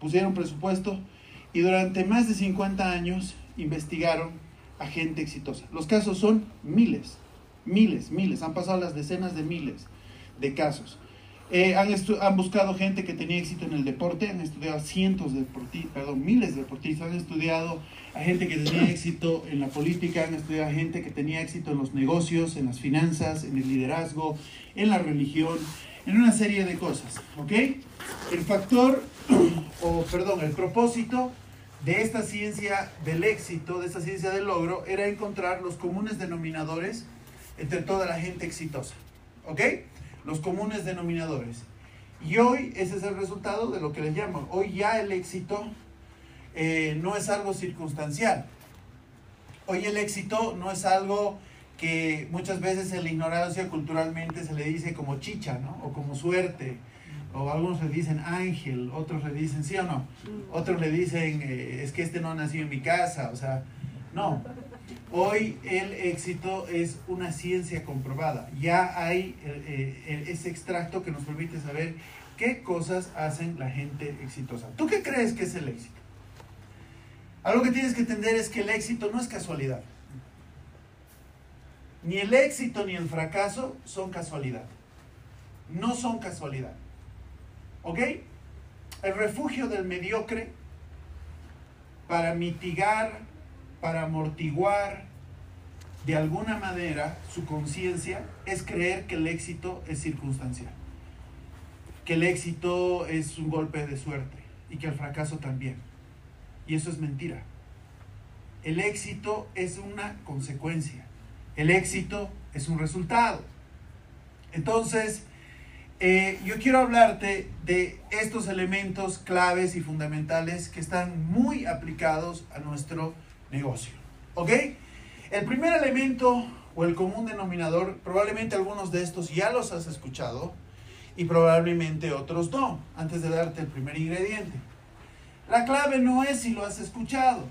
pusieron presupuesto y durante más de 50 años investigaron a gente exitosa. Los casos son miles, miles, miles, han pasado las decenas de miles de casos. Eh, han, han, buscado gente que tenía éxito en el deporte, han estudiado cientos de deportistas, perdón, miles de deportistas, han estudiado a gente que tenía éxito en la política, han estudiado a gente que tenía éxito en los negocios, en las finanzas, en el liderazgo, en la religión, en una serie de cosas, ¿ok? El factor, o perdón, el propósito de esta ciencia del éxito, de esta ciencia del logro, era encontrar los comunes denominadores entre toda la gente exitosa, ¿ok? los comunes denominadores. Y hoy ese es el resultado de lo que les llamo. Hoy ya el éxito eh, no es algo circunstancial. Hoy el éxito no es algo que muchas veces en la ignorancia culturalmente se le dice como chicha, ¿no? O como suerte. O algunos le dicen ángel, otros le dicen sí o no. Otros le dicen eh, es que este no ha nacido en mi casa. O sea, no. Hoy el éxito es una ciencia comprobada. Ya hay eh, eh, ese extracto que nos permite saber qué cosas hacen la gente exitosa. ¿Tú qué crees que es el éxito? Algo que tienes que entender es que el éxito no es casualidad. Ni el éxito ni el fracaso son casualidad. No son casualidad. ¿Ok? El refugio del mediocre para mitigar para amortiguar de alguna manera su conciencia es creer que el éxito es circunstancial, que el éxito es un golpe de suerte y que el fracaso también. Y eso es mentira. El éxito es una consecuencia, el éxito es un resultado. Entonces, eh, yo quiero hablarte de estos elementos claves y fundamentales que están muy aplicados a nuestro negocio. ¿Ok? El primer elemento o el común denominador, probablemente algunos de estos ya los has escuchado y probablemente otros no, antes de darte el primer ingrediente. La clave no es si lo has escuchado.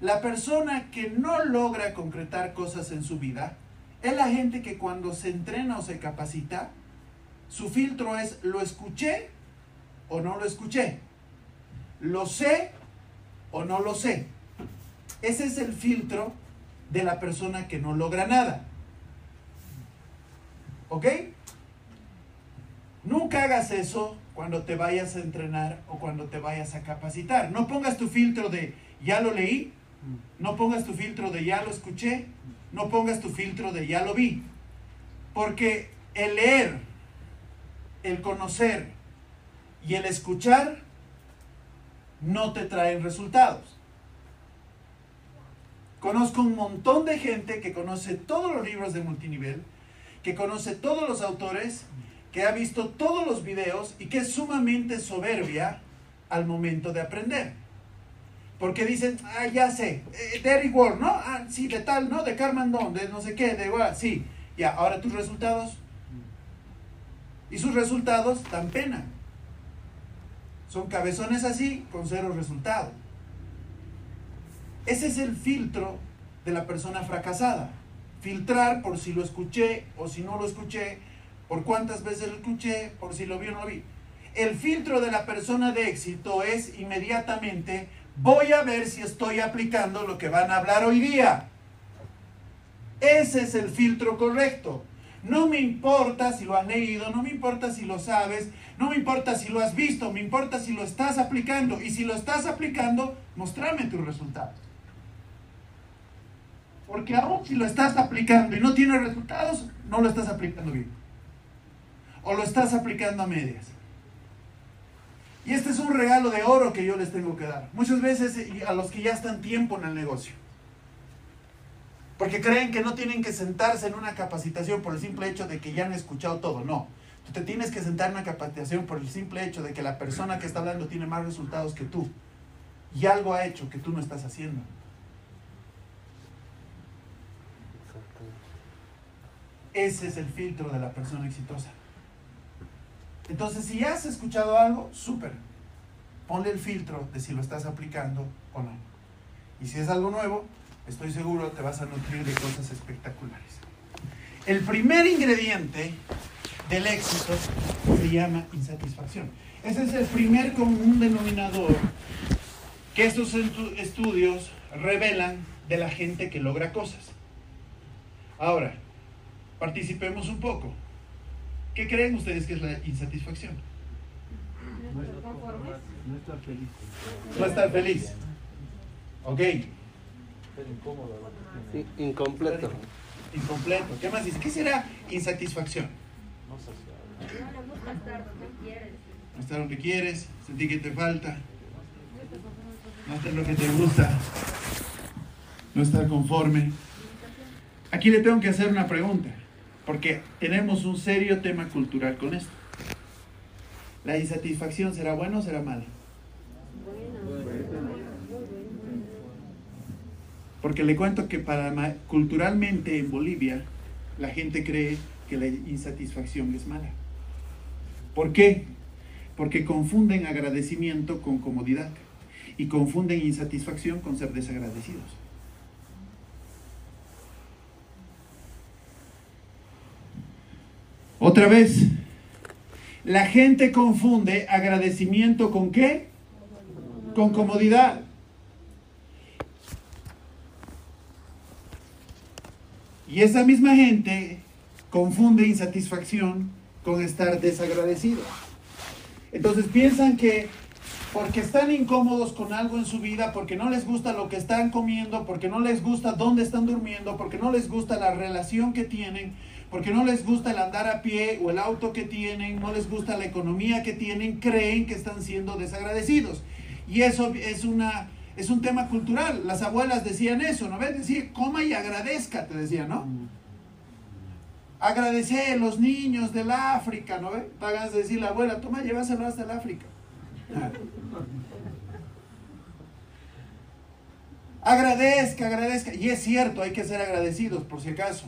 La persona que no logra concretar cosas en su vida es la gente que cuando se entrena o se capacita, su filtro es lo escuché o no lo escuché. Lo sé o no lo sé. Ese es el filtro de la persona que no logra nada. ¿Ok? Nunca hagas eso cuando te vayas a entrenar o cuando te vayas a capacitar. No pongas tu filtro de ya lo leí, no pongas tu filtro de ya lo escuché, no pongas tu filtro de ya lo vi. Porque el leer, el conocer y el escuchar no te traen resultados. Conozco un montón de gente que conoce todos los libros de multinivel, que conoce todos los autores, que ha visto todos los videos y que es sumamente soberbia al momento de aprender. Porque dicen, ah, ya sé, eh, de Eric Ward, ¿no? Ah, sí, de tal, ¿no? De Carmen Don, de no sé qué, de igual, sí. Ya, ahora tus resultados. Y sus resultados dan pena. Son cabezones así con cero resultado. Ese es el filtro de la persona fracasada. Filtrar por si lo escuché o si no lo escuché, por cuántas veces lo escuché, por si lo vi o no lo vi. El filtro de la persona de éxito es inmediatamente, voy a ver si estoy aplicando lo que van a hablar hoy día. Ese es el filtro correcto. No me importa si lo has leído, no me importa si lo sabes, no me importa si lo has visto, me importa si lo estás aplicando. Y si lo estás aplicando, mostrame tus resultados. Porque aún si lo estás aplicando y no tienes resultados, no lo estás aplicando bien. O lo estás aplicando a medias. Y este es un regalo de oro que yo les tengo que dar. Muchas veces a los que ya están tiempo en el negocio. Porque creen que no tienen que sentarse en una capacitación por el simple hecho de que ya han escuchado todo. No. Tú te tienes que sentar en una capacitación por el simple hecho de que la persona que está hablando tiene más resultados que tú. Y algo ha hecho que tú no estás haciendo. Ese es el filtro de la persona exitosa. Entonces, si has escuchado algo, súper. Ponle el filtro de si lo estás aplicando o no. Y si es algo nuevo, estoy seguro te vas a nutrir de cosas espectaculares. El primer ingrediente del éxito se llama insatisfacción. Ese es el primer común denominador que estos estudios revelan de la gente que logra cosas. Ahora, participemos un poco. ¿Qué creen ustedes que es la insatisfacción? No estar feliz. No estar feliz. Ok. Incompleto. Incompleto. ¿Qué más dice? ¿Qué será insatisfacción? No gusta estar donde quieres. No estar donde quieres, sentir que te falta, no hacer lo que te gusta, no estar conforme. Aquí le tengo que hacer una pregunta, porque tenemos un serio tema cultural con esto. ¿La insatisfacción será buena o será mala? Porque le cuento que para culturalmente en Bolivia la gente cree que la insatisfacción es mala. ¿Por qué? Porque confunden agradecimiento con comodidad y confunden insatisfacción con ser desagradecidos. Otra vez, la gente confunde agradecimiento con qué? Con comodidad. Y esa misma gente confunde insatisfacción con estar desagradecido. Entonces piensan que porque están incómodos con algo en su vida, porque no les gusta lo que están comiendo, porque no les gusta dónde están durmiendo, porque no les gusta la relación que tienen, porque no les gusta el andar a pie o el auto que tienen, no les gusta la economía que tienen, creen que están siendo desagradecidos. Y eso es una es un tema cultural. Las abuelas decían eso, ¿no ves? Decía, coma y agradezca, te decían, ¿no? Agradecer a los niños del África, ¿no ves? Pagas de decir la abuela, toma, llévaselo hasta el África. Agradezca, agradezca. Y es cierto, hay que ser agradecidos, por si acaso.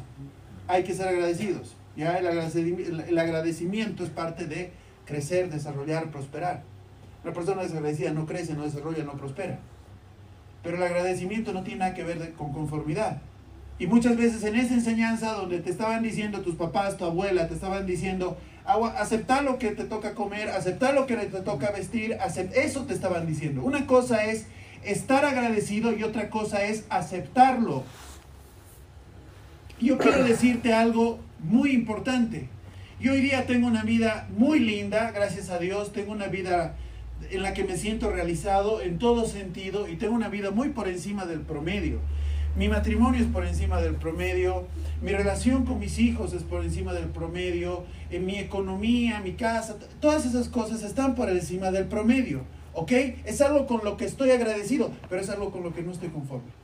Hay que ser agradecidos. ¿ya? El, agradecimiento, el agradecimiento es parte de crecer, desarrollar, prosperar. Una persona desagradecida no crece, no desarrolla, no prospera. Pero el agradecimiento no tiene nada que ver con conformidad. Y muchas veces en esa enseñanza donde te estaban diciendo tus papás, tu abuela, te estaban diciendo, aceptar lo que te toca comer, aceptar lo que te toca vestir, eso te estaban diciendo. Una cosa es estar agradecido y otra cosa es aceptarlo. Yo quiero decirte algo muy importante. Yo hoy día tengo una vida muy linda, gracias a Dios, tengo una vida en la que me siento realizado en todo sentido y tengo una vida muy por encima del promedio. Mi matrimonio es por encima del promedio, mi relación con mis hijos es por encima del promedio, en mi economía, mi casa, todas esas cosas están por encima del promedio, ¿ok? Es algo con lo que estoy agradecido, pero es algo con lo que no estoy conforme.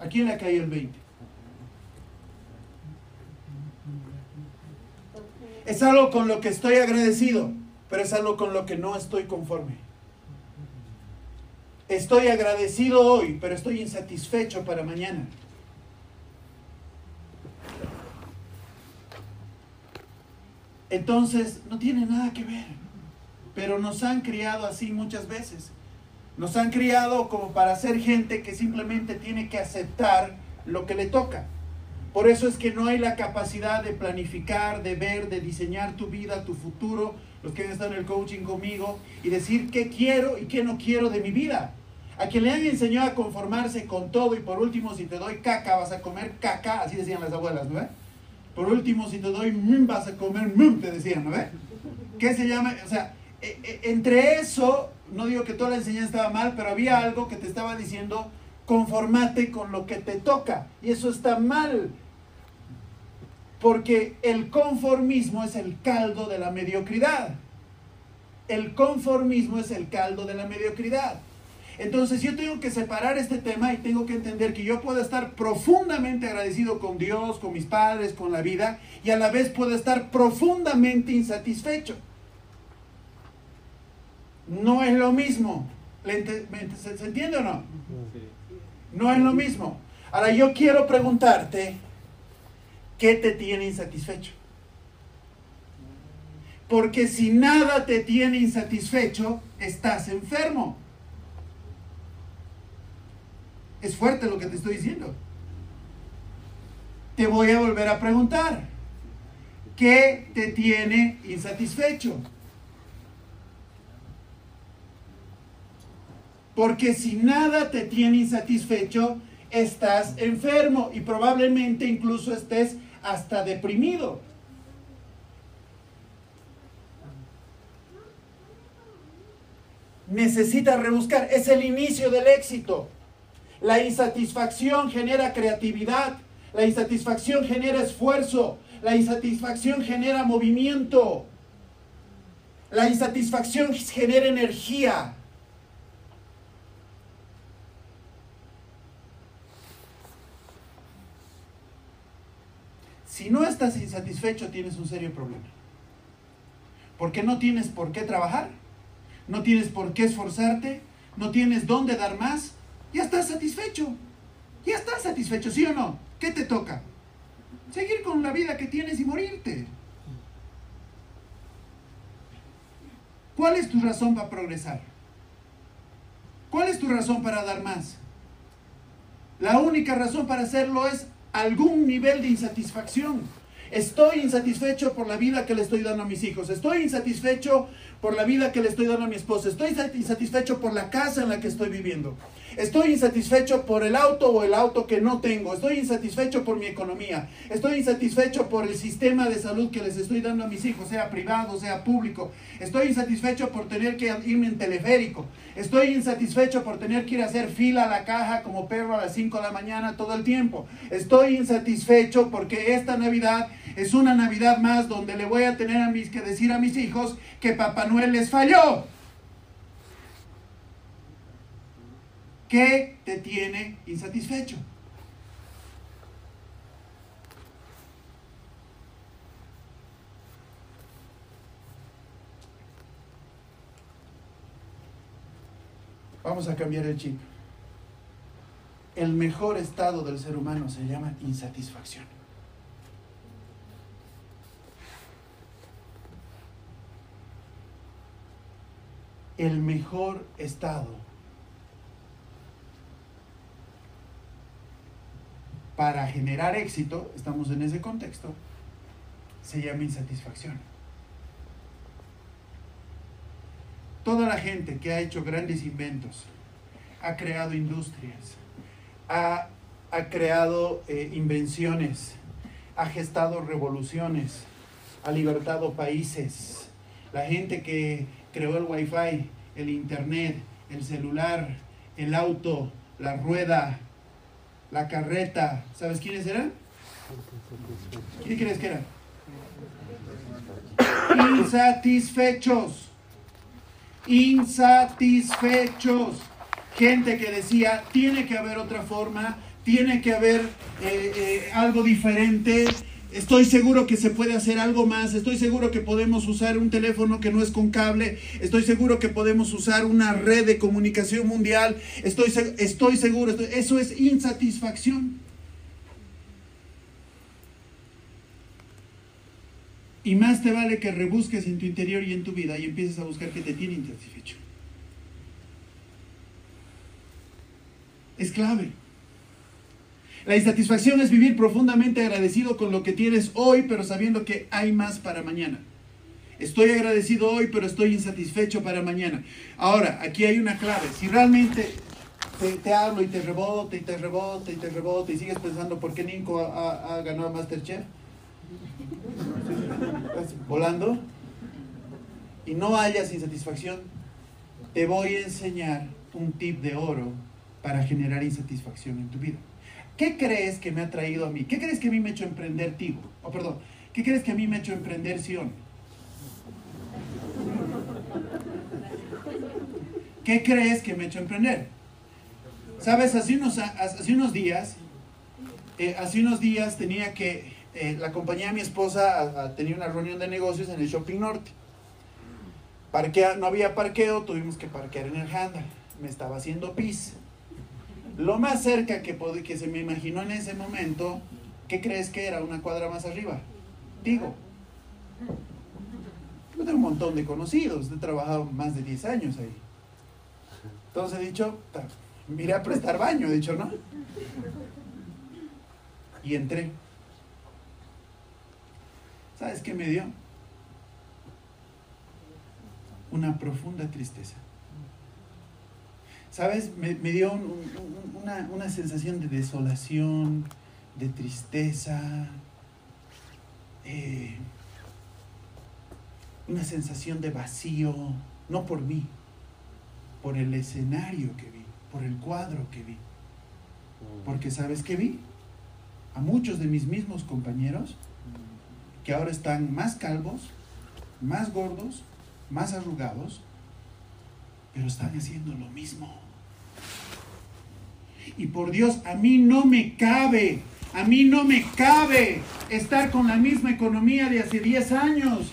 ¿A quién le caído el 20? Es algo con lo que estoy agradecido, pero es algo con lo que no estoy conforme. Estoy agradecido hoy, pero estoy insatisfecho para mañana. Entonces, no tiene nada que ver. Pero nos han criado así muchas veces. Nos han criado como para ser gente que simplemente tiene que aceptar lo que le toca. Por eso es que no hay la capacidad de planificar, de ver, de diseñar tu vida, tu futuro, los que han estado en el coaching conmigo, y decir qué quiero y qué no quiero de mi vida. A quien le han enseñado a conformarse con todo y por último si te doy caca vas a comer caca, así decían las abuelas, ¿no? Por último si te doy mmm vas a comer mmm, te decían, ¿no? ¿Qué se llama? O sea, e, e, entre eso no digo que toda la enseñanza estaba mal, pero había algo que te estaba diciendo, conformate con lo que te toca. Y eso está mal. Porque el conformismo es el caldo de la mediocridad. El conformismo es el caldo de la mediocridad. Entonces yo tengo que separar este tema y tengo que entender que yo puedo estar profundamente agradecido con Dios, con mis padres, con la vida, y a la vez puedo estar profundamente insatisfecho. No es lo mismo. ¿Se, entiende o no? No es lo mismo. Ahora yo quiero preguntarte, ¿qué te tiene insatisfecho? Porque si nada te tiene insatisfecho, estás enfermo. Es fuerte lo que te estoy diciendo. Te voy a volver a preguntar. ¿Qué te tiene insatisfecho? Porque si nada te tiene insatisfecho, estás enfermo y probablemente incluso estés hasta deprimido. Necesitas rebuscar, es el inicio del éxito. La insatisfacción genera creatividad, la insatisfacción genera esfuerzo, la insatisfacción genera movimiento, la insatisfacción genera energía. Si no estás insatisfecho, tienes un serio problema. Porque no tienes por qué trabajar, no tienes por qué esforzarte, no tienes dónde dar más, ya estás satisfecho. Ya estás satisfecho, ¿sí o no? ¿Qué te toca? Seguir con la vida que tienes y morirte. ¿Cuál es tu razón para progresar? ¿Cuál es tu razón para dar más? La única razón para hacerlo es algún nivel de insatisfacción. Estoy insatisfecho por la vida que le estoy dando a mis hijos. Estoy insatisfecho por la vida que le estoy dando a mi esposa. Estoy insatisfecho por la casa en la que estoy viviendo. Estoy insatisfecho por el auto o el auto que no tengo. Estoy insatisfecho por mi economía. Estoy insatisfecho por el sistema de salud que les estoy dando a mis hijos, sea privado, sea público. Estoy insatisfecho por tener que irme en teleférico. Estoy insatisfecho por tener que ir a hacer fila a la caja como perro a las 5 de la mañana todo el tiempo. Estoy insatisfecho porque esta Navidad es una Navidad más donde le voy a tener a mis, que decir a mis hijos que Papá Noel les falló. ¿Qué te tiene insatisfecho? Vamos a cambiar el chip. El mejor estado del ser humano se llama insatisfacción. El mejor estado para generar éxito, estamos en ese contexto, se llama insatisfacción. Toda la gente que ha hecho grandes inventos, ha creado industrias, ha, creado eh, invenciones, ha gestado revoluciones, ha libertado países. La gente que creó el wifi, el internet, el celular, el auto, la rueda, la carreta. ¿Sabes quiénes eran? ¿Quién crees que eran? Insatisfechos. Insatisfechos. Gente que decía, tiene que haber otra forma, tiene que haber eh, eh, algo diferente, Estoy seguro que se puede hacer algo más. Estoy seguro que podemos usar un teléfono que no es con cable. Estoy seguro que podemos usar una red de comunicación mundial. Estoy, estoy seguro. eso es insatisfacción. Y más te vale que rebusques en tu interior y en tu vida y empieces a buscar que te tiene insatisfecho. Es clave. La insatisfacción es vivir profundamente agradecido con lo que tienes hoy, pero sabiendo que hay más para mañana. Estoy agradecido hoy, pero estoy insatisfecho para mañana. Ahora, aquí hay una clave. Si realmente te, hablo y te rebota y te rebota y te rebota y sigues pensando por qué Ninko ha, ganado a Masterchef, volando, y no hayas insatisfacción, te voy a enseñar un tip de oro para generar insatisfacción en tu vida. ¿Qué crees que me ha traído a mí? ¿Qué crees que a mí me ha hecho emprender Tigo? Oh, perdón. ¿Qué crees que a mí me ha hecho emprender Sion? ¿Qué crees que me ha hecho emprender? Sabes, hace unos, días, eh, hace unos días tenía que, eh, la compañía de mi esposa tenía una reunión de negocios en el Shopping Norte. Parquea, no había parqueo, tuvimos que parquear en el handle. Me estaba haciendo pis. Lo más cerca que, que se me imaginó en ese momento, ¿qué crees que era? Una cuadra más arriba. Digo. Yo tengo un montón de conocidos, he trabajado más de 10 años ahí. Entonces he dicho, Miré a prestar baño, he dicho, ¿no? Y entré. ¿Sabes qué me dio? Una profunda tristeza. ¿Sabes? Me, me dio un- un- una, una sensación de desolación, de tristeza, eh, una sensación de vacío, no por mí, por el escenario que vi, por el cuadro que vi. Porque ¿sabes qué vi? A muchos de mis mismos compañeros que ahora están más calvos, más gordos, más arrugados, pero están haciendo lo mismo. Y por Dios, a mí no me cabe, a mí no me cabe estar con la misma economía de hace 10 años,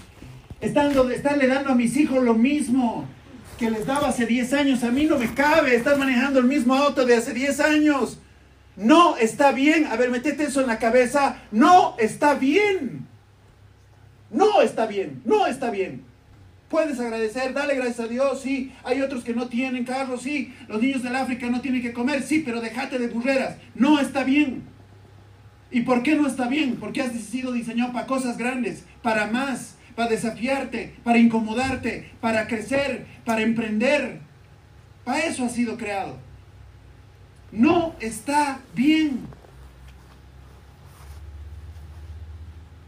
estando, estarle dando a mis hijos lo mismo que les daba hace 10 años. A mí no me cabe estar manejando el mismo auto de hace 10 años. No está bien. A ver, metete eso en la cabeza. No está bien. No está bien. No está bien. Puedes agradecer, dale gracias a Dios, sí. Hay otros que no tienen carro, sí. Los niños del África no tienen que comer, sí, pero déjate de burreras. No está bien. ¿Y por qué no está bien? Porque has sido diseñado para cosas grandes, para más, para desafiarte, para incomodarte, para crecer, para emprender. Para eso has sido creado. No está bien.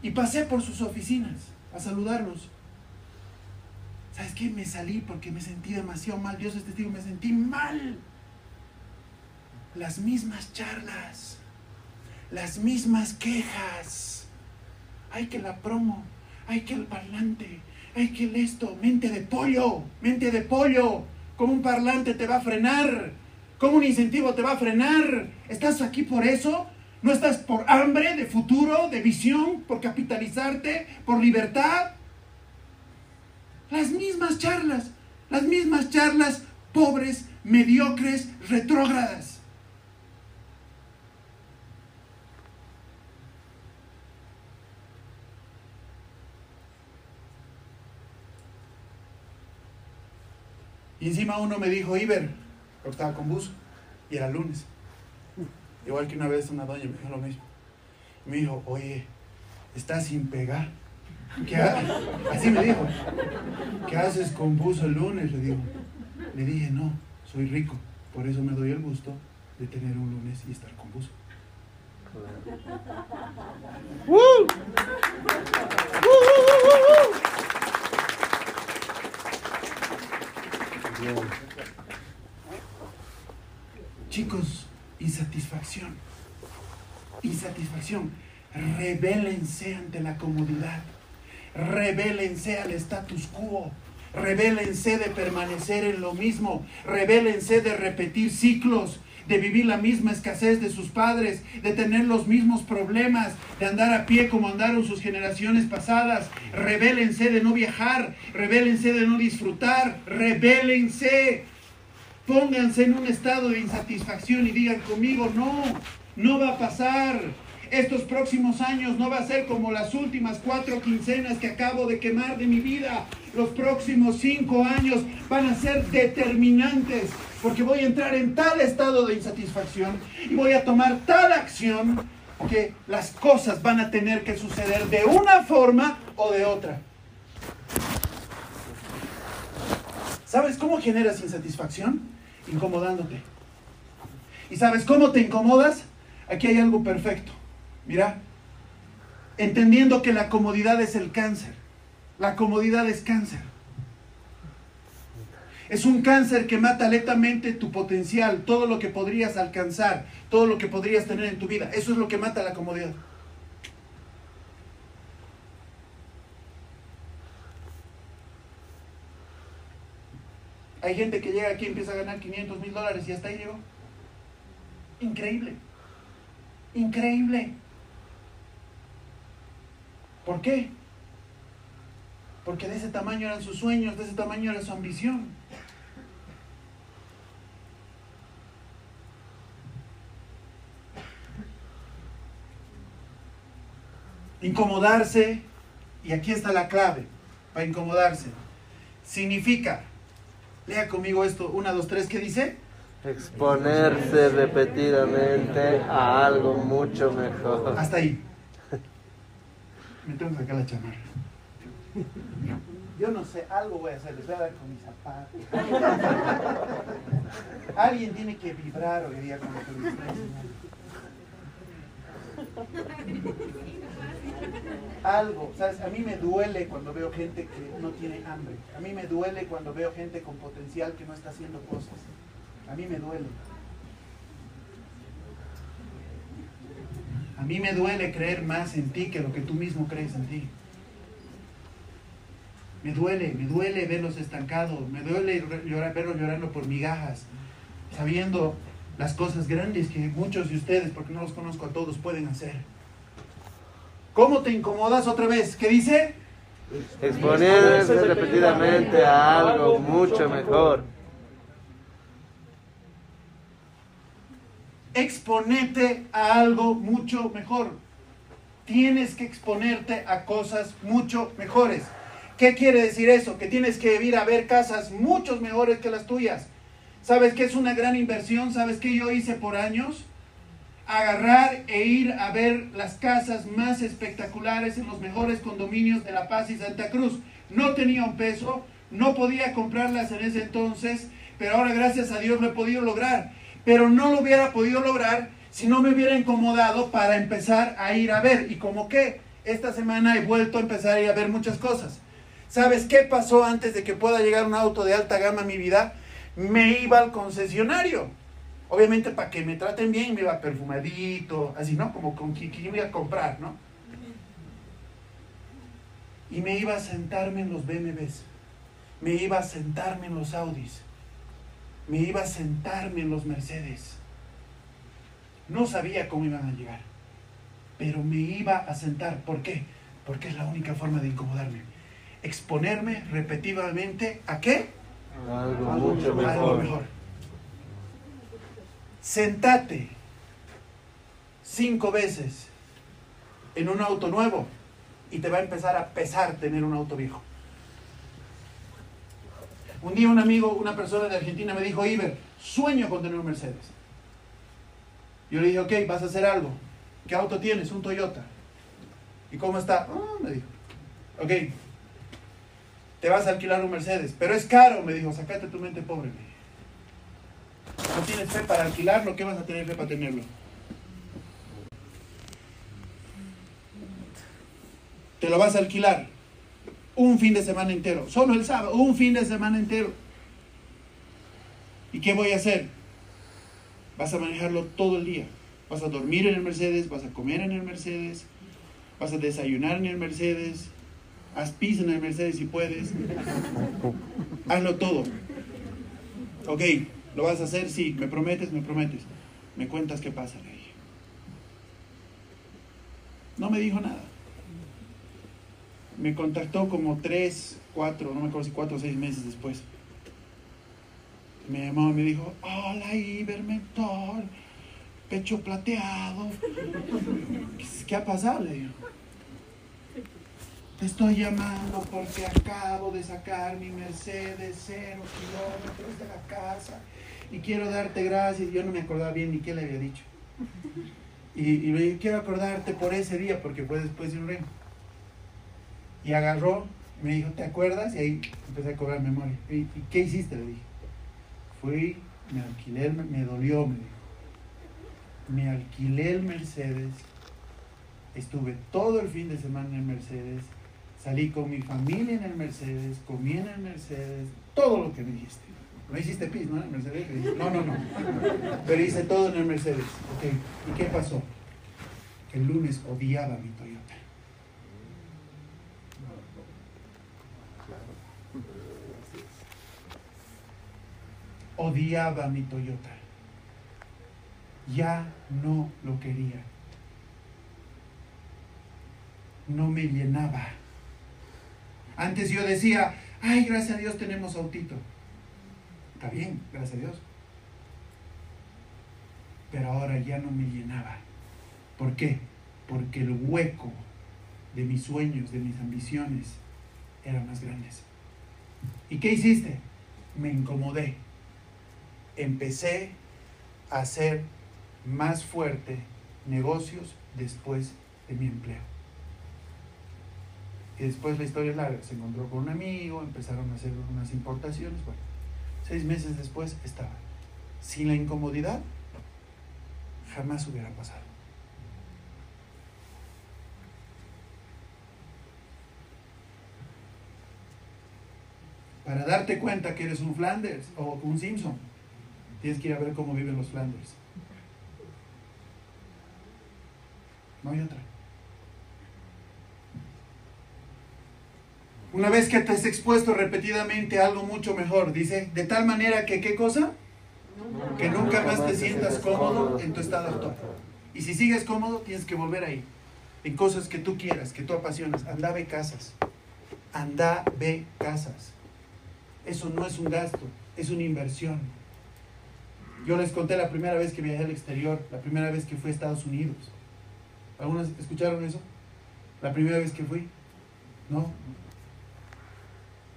Y pasé por sus oficinas a saludarlos. ¿Sabes qué? Me salí porque me sentí demasiado mal. Dios es testigo, me sentí mal. Las mismas charlas, las mismas quejas. Hay que la promo, hay que el parlante, hay que el esto. Mente de pollo, mente de pollo. ¿Cómo un parlante te va a frenar? ¿Cómo un incentivo te va a frenar? ¿Estás aquí por eso? ¿No estás por hambre de futuro, de visión, por capitalizarte, por libertad? Las mismas charlas, las mismas charlas pobres, mediocres, retrógradas. Y encima uno me dijo, Iber, porque estaba con bus, y era lunes. Igual que una vez una doña me dijo lo mismo. Me dijo, oye, estás sin pegar. ¿Qué ha-?" Así me dijo. ¿Qué haces con buzo el lunes? Le digo. Le dije, no, soy rico. Por eso me doy el gusto de tener un lunes y estar con buzo. Chicos, insatisfacción. Insatisfacción. Rebélense ante la comodidad. Rebélense al status quo. Rebélense de permanecer en lo mismo. Rebélense de repetir ciclos. De vivir la misma escasez de sus padres. De tener los mismos problemas. De andar a pie como andaron sus generaciones pasadas. Rebélense de no viajar. Rebélense de no disfrutar. Rebélense. Pónganse en un estado de insatisfacción y digan conmigo, no, no va a pasar. Estos próximos años no va a ser como las últimas cuatro quincenas que acabo de quemar de mi vida. Los próximos cinco años van a ser determinantes porque voy a entrar en tal estado de insatisfacción y voy a tomar tal acción que las cosas van a tener que suceder de una forma o de otra. ¿Sabes cómo generas insatisfacción? Incomodándote. ¿Y sabes cómo te incomodas? Aquí hay algo perfecto. Mira, entendiendo que la comodidad es el cáncer. La comodidad es cáncer. Es un cáncer que mata lentamente tu potencial, todo lo que podrías alcanzar, todo lo que podrías tener en tu vida. Eso es lo que mata la comodidad. Hay gente que llega aquí y empieza a ganar 500 mil dólares y hasta ahí llegó. Increíble. Increíble. ¿Por qué? Porque de ese tamaño eran sus sueños, de ese tamaño era su ambición. Incomodarse, y aquí está la clave para incomodarse, significa Lea conmigo esto, una, dos, tres, ¿qué dice? Exponerse repetidamente a algo mucho mejor. Hasta ahí. Me tengo que sacar la chamarra. Yo no sé, algo voy a hacer, les voy a dar con mis zapatos. Alguien tiene que vibrar hoy día con lo que les. Algo, ¿sabes? A mí me duele cuando veo gente que no tiene hambre. A mí me duele cuando veo gente con potencial que no está haciendo cosas. A mí me duele. A mí me duele creer más en ti que lo que tú mismo crees en ti. Me duele, me duele verlos estancados, me duele llorar, verlos llorando por migajas, sabiendo las cosas grandes que muchos de ustedes, porque no los conozco a todos, pueden hacer. ¿Cómo te incomodas otra vez? ¿Qué dice? Exponerse repetidamente a algo mucho mejor. Exponete a algo mucho mejor. Tienes que exponerte a cosas mucho mejores. ¿Qué quiere decir eso? Que tienes que ir a ver casas muchos mejores que las tuyas. ¿Sabes qué es una gran inversión? ¿Sabes qué yo hice por años? Agarrar e ir a ver las casas más espectaculares en los mejores condominios de La Paz y Santa Cruz. No tenía un peso, no podía comprarlas en ese entonces, pero ahora gracias a Dios lo he podido lograr. Pero no lo hubiera podido lograr si no me hubiera incomodado para empezar a ir a ver. ¿Y como que Esta semana he vuelto a empezar a ir a ver muchas cosas. ¿Sabes qué pasó antes de que pueda llegar un auto de alta gama a mi vida? Me iba al concesionario. Obviamente para que me traten bien, me iba perfumadito, así, ¿no? Como con quien iba a comprar, ¿no? Y me iba a sentarme en los BMWs. Me iba a sentarme en los Audis. Me iba a sentarme en los Mercedes. No sabía cómo iban a llegar. Pero me iba a sentar. ¿Por qué? Porque es la única forma de incomodarme exponerme repetidamente a qué? Algo mucho A algo mejor. mejor. Sentate cinco veces en un auto nuevo y te va a empezar a pesar tener un auto viejo. Un día un amigo, una persona de Argentina me dijo, Iber, sueño con tener un Mercedes. Yo le dije, ok, vas a hacer algo. ¿Qué auto tienes? Un Toyota. ¿Y cómo está? "Ah", me dijo. Ok, te vas a alquilar un Mercedes, pero es caro, me dijo, sacate tu mente pobre. No tienes fe para alquilarlo, ¿qué vas a tener fe para tenerlo? Te lo vas a alquilar un fin de semana entero, solo el sábado, un fin de semana entero. ¿Y qué voy a hacer? Vas a manejarlo todo el día. Vas a dormir en el Mercedes, vas a comer en el Mercedes, vas a desayunar en el Mercedes, haz pis en el Mercedes si puedes. Hazlo todo. Ok, ¿lo vas a hacer? Sí, me prometes, me prometes. Me cuentas qué pasa, dije. No me dijo nada. Me contactó como tres, cuatro, no me acuerdo si cuatro o seis meses después. Me llamó y me dijo, hola Ibermentor, pecho plateado. ¿Qué ha pasado? Le digo. Te estoy llamando porque acabo de sacar mi Mercedes cero kilómetros de la casa y quiero darte gracias. Yo no me acordaba bien ni qué le había dicho. Y, y quiero acordarte por ese día porque fue después de un remo. Y agarró, me dijo, ¿te acuerdas? Y ahí empecé a cobrar memoria. ¿Y, qué hiciste? Le dije. Fui, me alquilé, el- me dolió, me dijo. Me alquilé el Mercedes, estuve todo el fin de semana en el Mercedes, salí con mi familia en el Mercedes, comí en el Mercedes, todo lo que me dijiste. No hiciste pis, ¿no? En el Mercedes. No, no, no. Pero hice todo en el Mercedes. Ok. ¿Y qué pasó? El lunes odiaba mi Toyota. Odiaba mi Toyota. Ya no lo quería. No me llenaba. Antes yo decía, ay, gracias a Dios tenemos autito. Está bien, gracias a Dios. Pero ahora ya no me llenaba. ¿Por qué? Porque el hueco de mis sueños, de mis ambiciones, eran más grandes. ¿Y qué hiciste? Me incomodé. Empecé a hacer más fuerte negocios después de mi empleo. Y después la historia es larga, se encontró con un amigo, empezaron a hacer unas importaciones, bueno, seis meses después estaba. Sin la incomodidad, jamás hubiera pasado. Para darte cuenta que eres un Flanders o un Simpson, tienes que ir a ver cómo viven los Flanders. No hay otra. Una vez que te has expuesto repetidamente a algo mucho mejor, dice, de tal manera que, ¿qué cosa? Que nunca más te sientas cómodo en tu estado actual. Y si sigues cómodo, tienes que volver ahí. En cosas que tú quieras, que tú apasionas. Anda, ve casas. Anda, ve casas. Eso no es un gasto, es una inversión. Yo les conté la primera vez que viajé al exterior, la primera vez que fui a Estados Unidos. ¿Algunos escucharon eso? La primera vez que fui. No.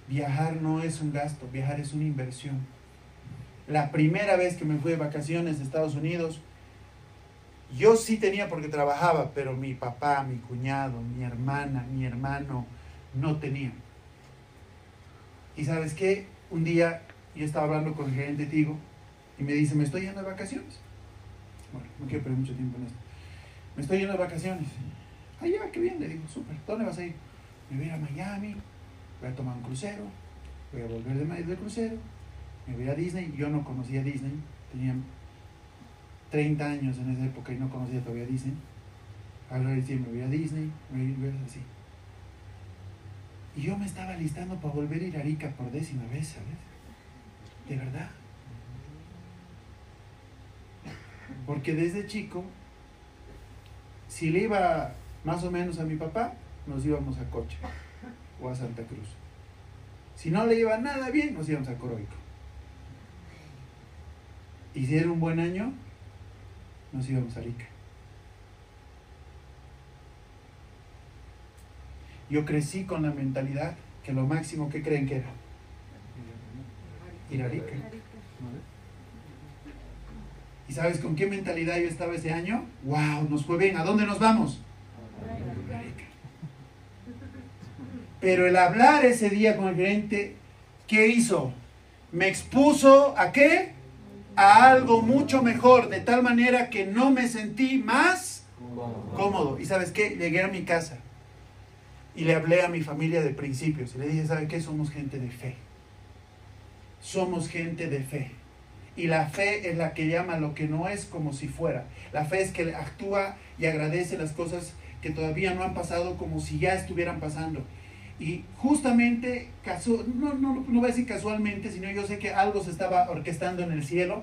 Viajar no es un gasto, viajar es una inversión. La primera vez que me fui de vacaciones de Estados Unidos, yo sí tenía porque trabajaba, pero mi papá, mi cuñado, mi hermana, mi hermano no tenían. Y sabes qué, un día yo estaba hablando con el gerente Tigo y me dice, me estoy yendo de vacaciones. Bueno, no quiero perder mucho tiempo en esto. Me estoy yendo de vacaciones. Ah, ya, qué bien, le digo, súper, ¿dónde vas a ir? Me voy a Miami, voy a tomar un crucero, voy a volver de Madrid del crucero, me voy a Disney. Yo no conocía Disney, tenía 30 años en esa época y no conocía todavía Disney. Ahora decía, me voy a Disney, me voy a ir así. Y yo me estaba listando para volver a ir a Arica por décima vez, ¿sabes? De verdad. Porque desde chico, si le iba más o menos a mi papá, nos íbamos a Coche o a Santa Cruz. Si no le iba nada bien, nos íbamos a Coroico. Y si era un buen año, nos íbamos a Arica. Yo crecí con la mentalidad que lo máximo que creen que era ir a Arica. ¿Y sabes con qué mentalidad yo estaba ese año? ¡Wow! Nos fue bien. ¿A dónde nos vamos? Pero el hablar ese día con el gerente, ¿qué hizo? Me expuso a qué? A algo mucho mejor, de tal manera que no me sentí más cómodo. ¿Y sabes qué? Llegué a mi casa y le hablé a mi familia de principios y le dije, ¿sabe qué? Somos gente de fe. Somos gente de fe. Y la fe es la que llama lo que no es como si fuera. La fe es que actúa y agradece las cosas que todavía no han pasado como si ya estuvieran pasando. Y justamente, no, no, no voy a decir casualmente, sino yo sé que algo se estaba orquestando en el cielo.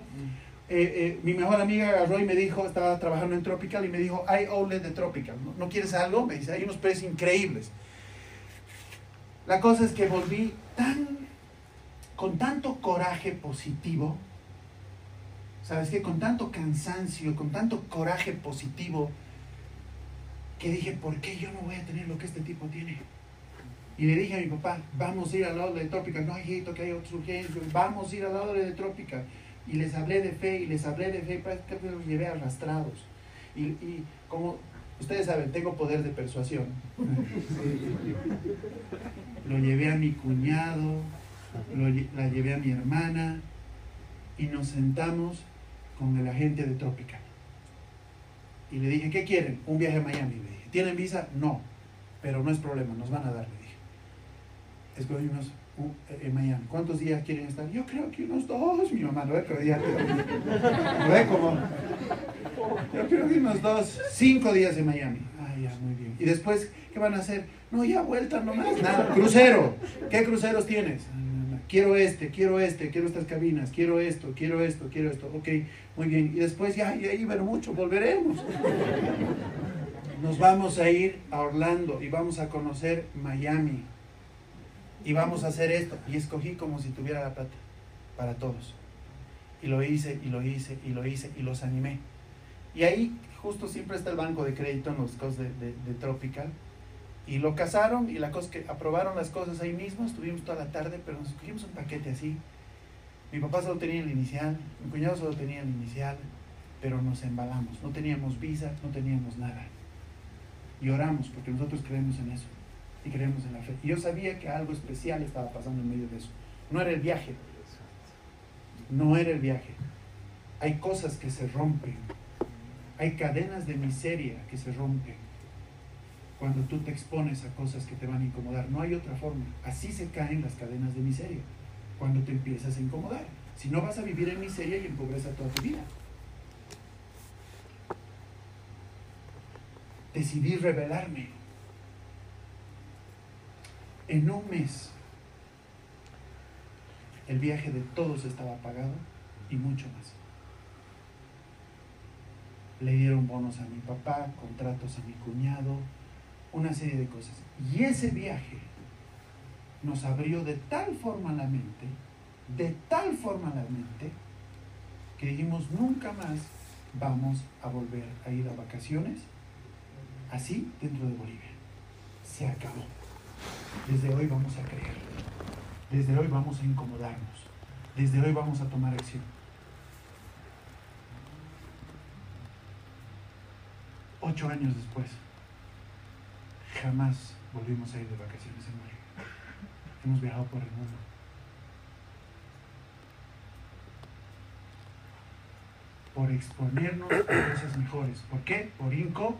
Eh, eh, mi mejor amiga agarró y me dijo, estaba trabajando en Tropical y me dijo, hay OLED de Tropical, ¿no, ¿no quieres algo? Me dice, hay unos precios increíbles. La cosa es que volví tan, con tanto coraje positivo, ¿sabes qué? Con tanto cansancio, con tanto coraje positivo, que dije, ¿por qué yo no voy a tener lo que este tipo tiene? Y le dije a mi papá, vamos a ir al lado de Tropical. No, hijito, que hay otros urgencias. Vamos a ir al lado de Tropical. Y les hablé de fe, y les hablé de fe, prácticamente los llevé arrastrados. Y, y como ustedes saben, tengo poder de persuasión. Lo llevé a mi cuñado, lo, la llevé a mi hermana y nos sentamos con el agente de Tropical. Y le dije, ¿qué quieren? Un viaje a Miami. Le dije, ¿tienen visa? No, pero no es problema, nos van a dar, le dije. Escogimos uh, en Miami. ¿Cuántos días quieren estar? Yo creo que unos dos, mi mamá, lo ve, pero ya lo ve como... Yo creo que unos dos, cinco días en Miami. Ah, ya, muy bien. Y después, ¿qué van a hacer? No, ya vuelta nomás, nada. Crucero. ¿Qué cruceros tienes? Quiero este, quiero este, quiero estas cabinas, quiero esto, quiero esto, quiero esto. Ok, muy bien. Y después, ya, ya iban mucho, volveremos. Nos vamos a ir a Orlando y vamos a conocer Miami. Y vamos a hacer esto. Y escogí como si tuviera la plata para todos. Y lo hice, y lo hice, y lo hice, y los animé. Y ahí justo siempre está el banco de crédito en los cosas de, de, de Tropical. Y lo casaron y la cosa que aprobaron las cosas ahí mismo, estuvimos toda la tarde, pero nos cogimos un paquete así. Mi papá solo tenía el inicial, mi cuñado solo tenía el inicial, pero nos embalamos. No teníamos visa, no teníamos nada. Y oramos porque nosotros creemos en eso y creemos en la fe. Y yo sabía que algo especial estaba pasando en medio de eso. No era el viaje, no era el viaje. Hay cosas que se rompen, hay cadenas de miseria que se rompen cuando tú te expones a cosas que te van a incomodar. No hay otra forma. Así se caen las cadenas de miseria cuando te empiezas a incomodar. Si no vas a vivir en miseria y en pobreza toda tu vida. Decidí rebelarme. En un mes, el viaje de todos estaba pagado y mucho más. Le dieron bonos a mi papá, contratos a mi cuñado, una serie de cosas. Y ese viaje nos abrió de tal forma la mente, de tal forma la mente, que dijimos nunca más vamos a volver a ir a vacaciones así dentro de Bolivia. Se acabó. Desde hoy vamos a creer. Desde hoy vamos a incomodarnos. Desde hoy vamos a tomar acción. Ocho años después, jamás volvimos a ir de vacaciones en Bolivia. Hemos viajado por el mundo. Por exponernos a cosas mejores. ¿Por qué? Por inco.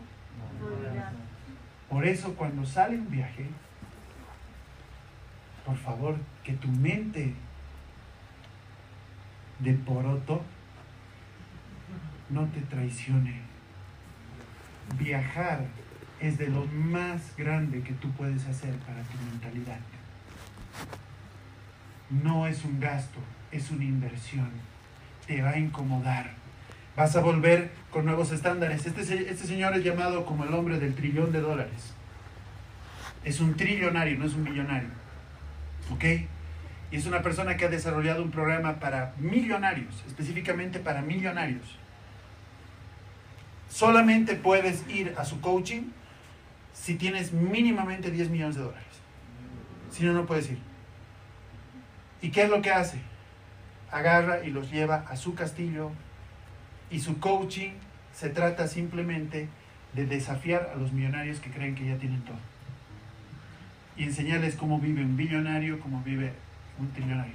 Por eso cuando sale un viaje, por favor, que tu mente de poroto no te traicione. Viajar es de lo más grande que tú puedes hacer para tu mentalidad. No es un gasto, es una inversión. Te va a incomodar. Vas a volver con nuevos estándares. Este, este señor es llamado como el hombre del trillón de dólares. Es un trillonario, no es un millonario. ¿Ok? Y es una persona que ha desarrollado un programa para millonarios, específicamente para millonarios. Solamente puedes ir a su coaching si tienes mínimamente 10 millones de dólares. Si no, no puedes ir. ¿Y qué es lo que hace? Agarra y los lleva a su castillo y su coaching se trata simplemente de desafiar a los millonarios que creen que ya tienen todo. Y enseñarles cómo vive un billonario, cómo vive un trillonario.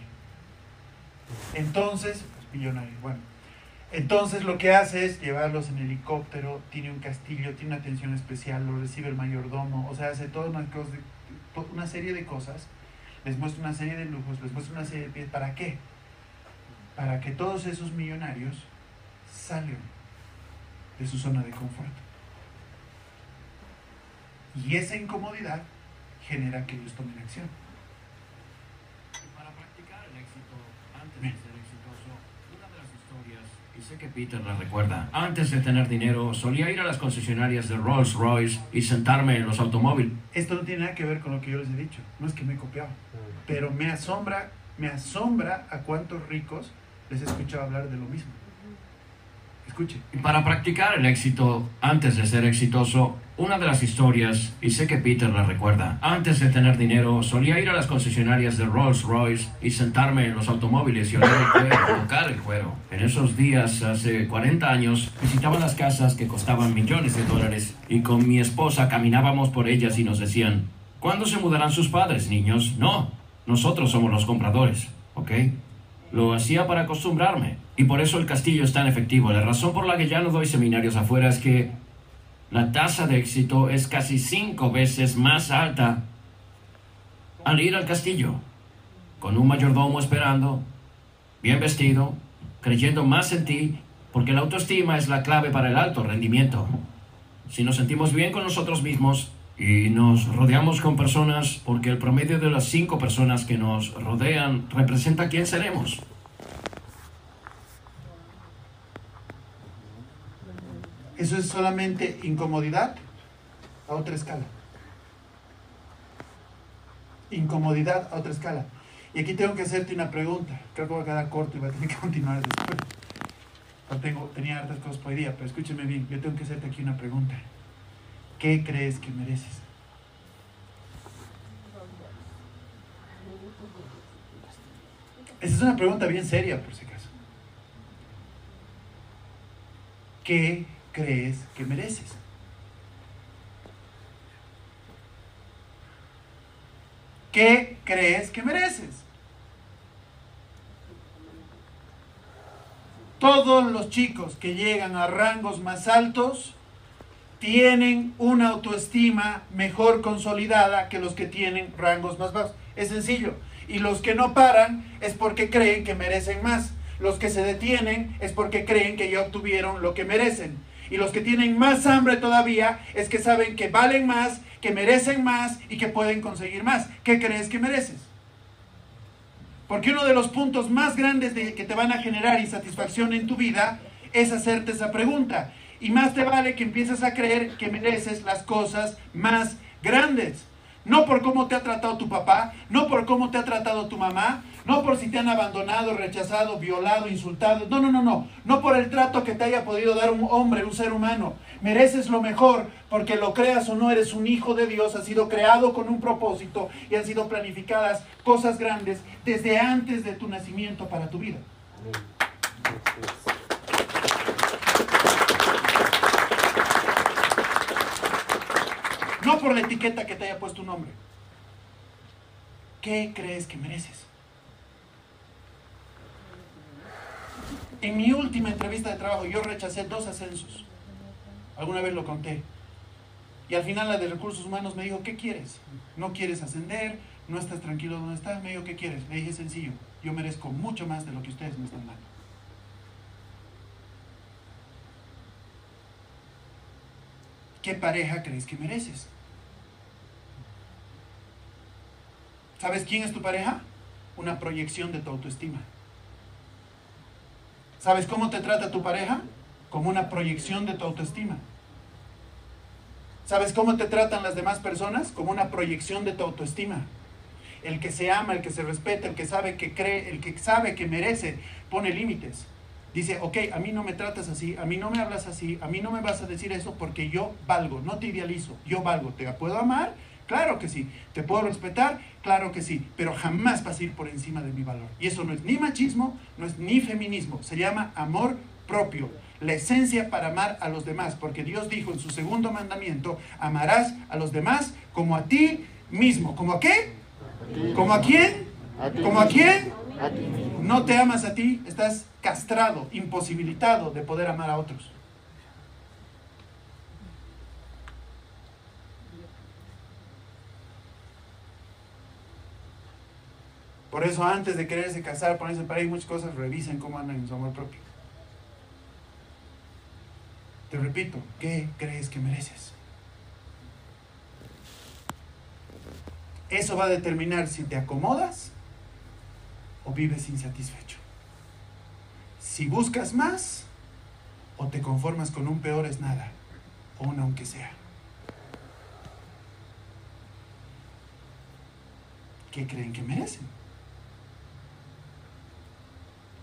Entonces, pues billonario, bueno. Entonces lo que hace es llevarlos en helicóptero, tiene un castillo, tiene una atención especial, lo recibe el mayordomo, o sea, hace toda una, una serie de cosas, les muestra una serie de lujos, les muestra una serie de pies. ¿Para qué? Para que todos esos millonarios salgan de su zona de confort. Y esa incomodidad genera que ellos tomen acción. Para practicar el éxito antes de ser exitoso, una de las historias, y sé que Peter la recuerda, antes de tener dinero solía ir a las concesionarias de Rolls Royce y sentarme en los automóviles. Esto no tiene nada que ver con lo que yo les he dicho, no es que me he copiado, pero me asombra, me asombra a cuántos ricos les he escuchado hablar de lo mismo. Para practicar el éxito antes de ser exitoso, una de las historias, y sé que Peter la recuerda, antes de tener dinero solía ir a las concesionarias de Rolls Royce y sentarme en los automóviles y oler el cuero, tocar el cuero. En esos días, hace 40 años, visitaba las casas que costaban millones de dólares y con mi esposa caminábamos por ellas y nos decían, ¿cuándo se mudarán sus padres, niños? No, nosotros somos los compradores, ¿ok? Lo hacía para acostumbrarme. Y por eso el castillo es tan efectivo. La razón por la que ya no doy seminarios afuera es que la tasa de éxito es casi cinco veces más alta al ir al castillo. Con un mayordomo esperando, bien vestido, creyendo más en ti, porque la autoestima es la clave para el alto rendimiento. Si nos sentimos bien con nosotros mismos y nos rodeamos con personas, porque el promedio de las cinco personas que nos rodean representa quién seremos. Eso es solamente incomodidad a otra escala. Incomodidad a otra escala. Y aquí tengo que hacerte una pregunta. Creo que voy a quedar corto y voy a tener que continuar después. Tengo, tenía hartas cosas por hoy día, pero escúcheme bien. Yo tengo que hacerte aquí una pregunta. ¿Qué crees que mereces? Esa es una pregunta bien seria, por si acaso. ¿Qué crees que mereces? ¿Qué crees que mereces? Todos los chicos que llegan a rangos más altos tienen una autoestima mejor consolidada que los que tienen rangos más bajos. Es sencillo. Y los que no paran es porque creen que merecen más. Los que se detienen es porque creen que ya obtuvieron lo que merecen. Y los que tienen más hambre todavía es que saben que valen más, que merecen más y que pueden conseguir más. ¿Qué crees que mereces? Porque uno de los puntos más grandes de, que te van a generar insatisfacción en tu vida es hacerte esa pregunta. Y más te vale que empieces a creer que mereces las cosas más grandes. No por cómo te ha tratado tu papá, no por cómo te ha tratado tu mamá, no por si te han abandonado, rechazado, violado, insultado. No, no, no, no. No por el trato que te haya podido dar un hombre, un ser humano. Mereces lo mejor porque lo creas o no, eres un hijo de Dios, has sido creado con un propósito y han sido planificadas cosas grandes desde antes de tu nacimiento para tu vida. No por la etiqueta que te haya puesto un hombre. ¿Qué crees que mereces? En mi última entrevista de trabajo yo rechacé dos ascensos. Alguna vez lo conté. Y al final la de recursos humanos me dijo, ¿qué quieres? ¿No quieres ascender? ¿No estás tranquilo donde estás? Me dijo, ¿qué quieres? Le dije, sencillo, yo merezco mucho más de lo que ustedes me están dando. ¿Qué pareja crees que mereces? ¿Sabes quién es tu pareja? Una proyección de tu autoestima. ¿Sabes cómo te trata tu pareja? Como una proyección de tu autoestima. ¿Sabes cómo te tratan las demás personas? Como una proyección de tu autoestima. El que se ama, el que se respeta, el que sabe que cree, el que sabe que merece, pone límites. Dice, ok, a mí no me tratas así, a mí no me hablas así, a mí no me vas a decir eso porque yo valgo, no te idealizo, yo valgo. ¿Te puedo amar? Claro que sí. ¿Te puedo respetar? Claro que sí. Pero jamás vas a ir por encima de mi valor. Y eso no es ni machismo, no es ni feminismo. Se llama amor propio. La esencia para amar a los demás. Porque Dios dijo en su segundo mandamiento, amarás a los demás como a ti mismo. ¿Como a qué? ¿Como a quién? ¿Como a quién? No te amas a ti, estás castrado, imposibilitado de poder amar a otros. Por eso antes de quererse casar, ponerse para ahí muchas cosas, revisen cómo andan en su amor propio. Te repito, ¿qué crees que mereces? Eso va a determinar si te acomodas o vives insatisfecho. Si buscas más o te conformas con un peor es nada o un aunque sea. ¿Qué creen que merecen?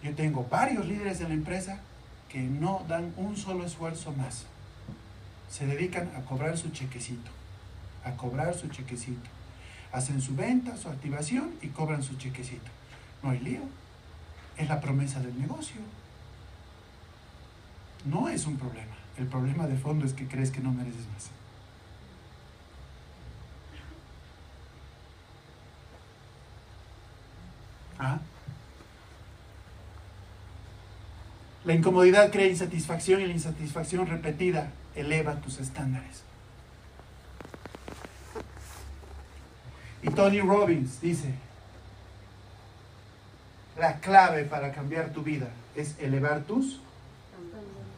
Yo tengo varios líderes de la empresa que no dan un solo esfuerzo más. Se dedican a cobrar su chequecito, a cobrar su chequecito. Hacen su venta, su activación y cobran su chequecito. No hay lío. Es la promesa del negocio. No es un problema. El problema de fondo es que crees que no mereces más. ¿Ah? La incomodidad crea insatisfacción y la insatisfacción repetida eleva tus estándares. Y Tony Robbins dice, la clave para cambiar tu vida es elevar tus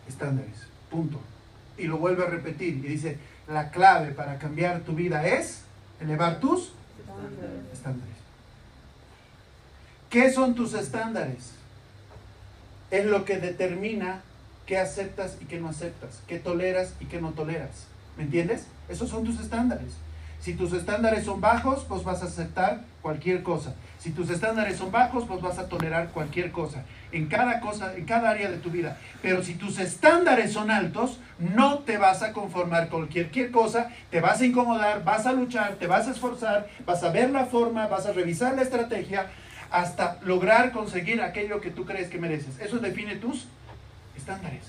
estándares. Punto. Y lo vuelve a repetir y dice, la clave para cambiar tu vida es elevar tus estándares. ¿Qué son tus estándares? Es lo que determina qué aceptas y qué no aceptas, qué toleras y qué no toleras. ¿Me entiendes? Esos son tus estándares. Si tus estándares son bajos, pues vas a aceptar cualquier cosa. Si tus estándares son bajos, pues vas a tolerar cualquier cosa. En cada cosa, en cada área de tu vida. Pero si tus estándares son altos, no te vas a conformar con cualquier cosa, te vas a incomodar, vas a luchar, te vas a esforzar, vas a ver la forma, vas a revisar la estrategia, hasta lograr conseguir aquello que tú crees que mereces. Eso define tus estándares.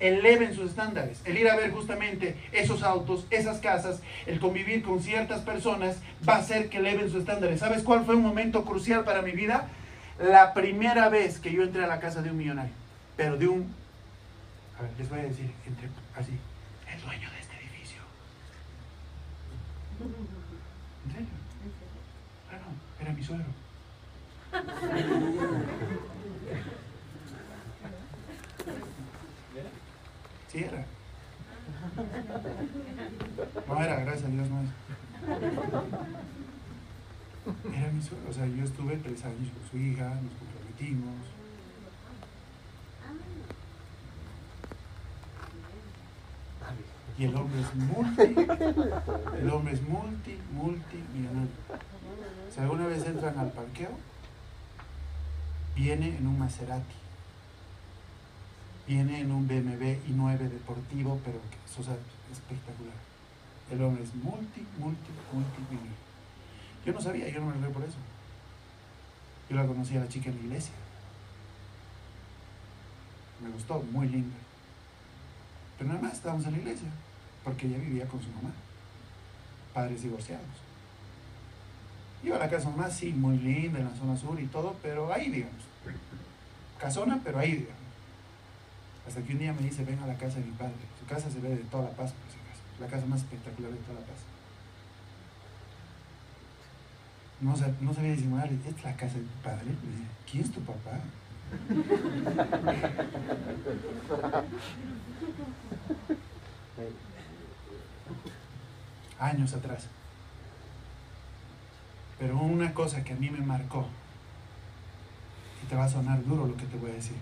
Eleven sus estándares. El ir a ver justamente esos autos, esas casas, el convivir con ciertas personas va a hacer que eleven sus estándares. ¿Sabes cuál fue un momento crucial para mi vida? La primera vez que yo entré a la casa de un millonario, pero de un... A ver, les voy a decir, entre, así, el dueño de este edificio. ¿En serio? Ah, no, era mi suegro. Sí era. No era, gracias a Dios no es. Era mi suegro, o sea, yo estuve tres años con su hija, nos comprometimos. Y el hombre es multi, el hombre es multi, multimillonario. Si alguna vez entran al parqueo, viene en un Maserati, viene en un BMW i9 deportivo, pero que o sea, espectacular. El hombre es multi, multi, multimillonario. Yo no sabía, yo no me lo por eso. Yo la conocí a la chica en la iglesia. Me gustó, muy linda. Pero nada más estábamos en la iglesia, porque ella vivía con su mamá, padres divorciados. Iba a la casa de sí, muy linda, en la zona sur y todo, pero ahí, digamos. Casona, pero ahí. Hasta que un día me dice, ven a la casa de mi padre. Su casa se ve de toda la paz, por si acaso. La casa más espectacular de toda la paz. No, no sabía disimular, esta es la casa de tu padre. ¿quién es tu papá? Años atrás. Pero una cosa que a mí me marcó, y te va a sonar duro lo que te voy a decir,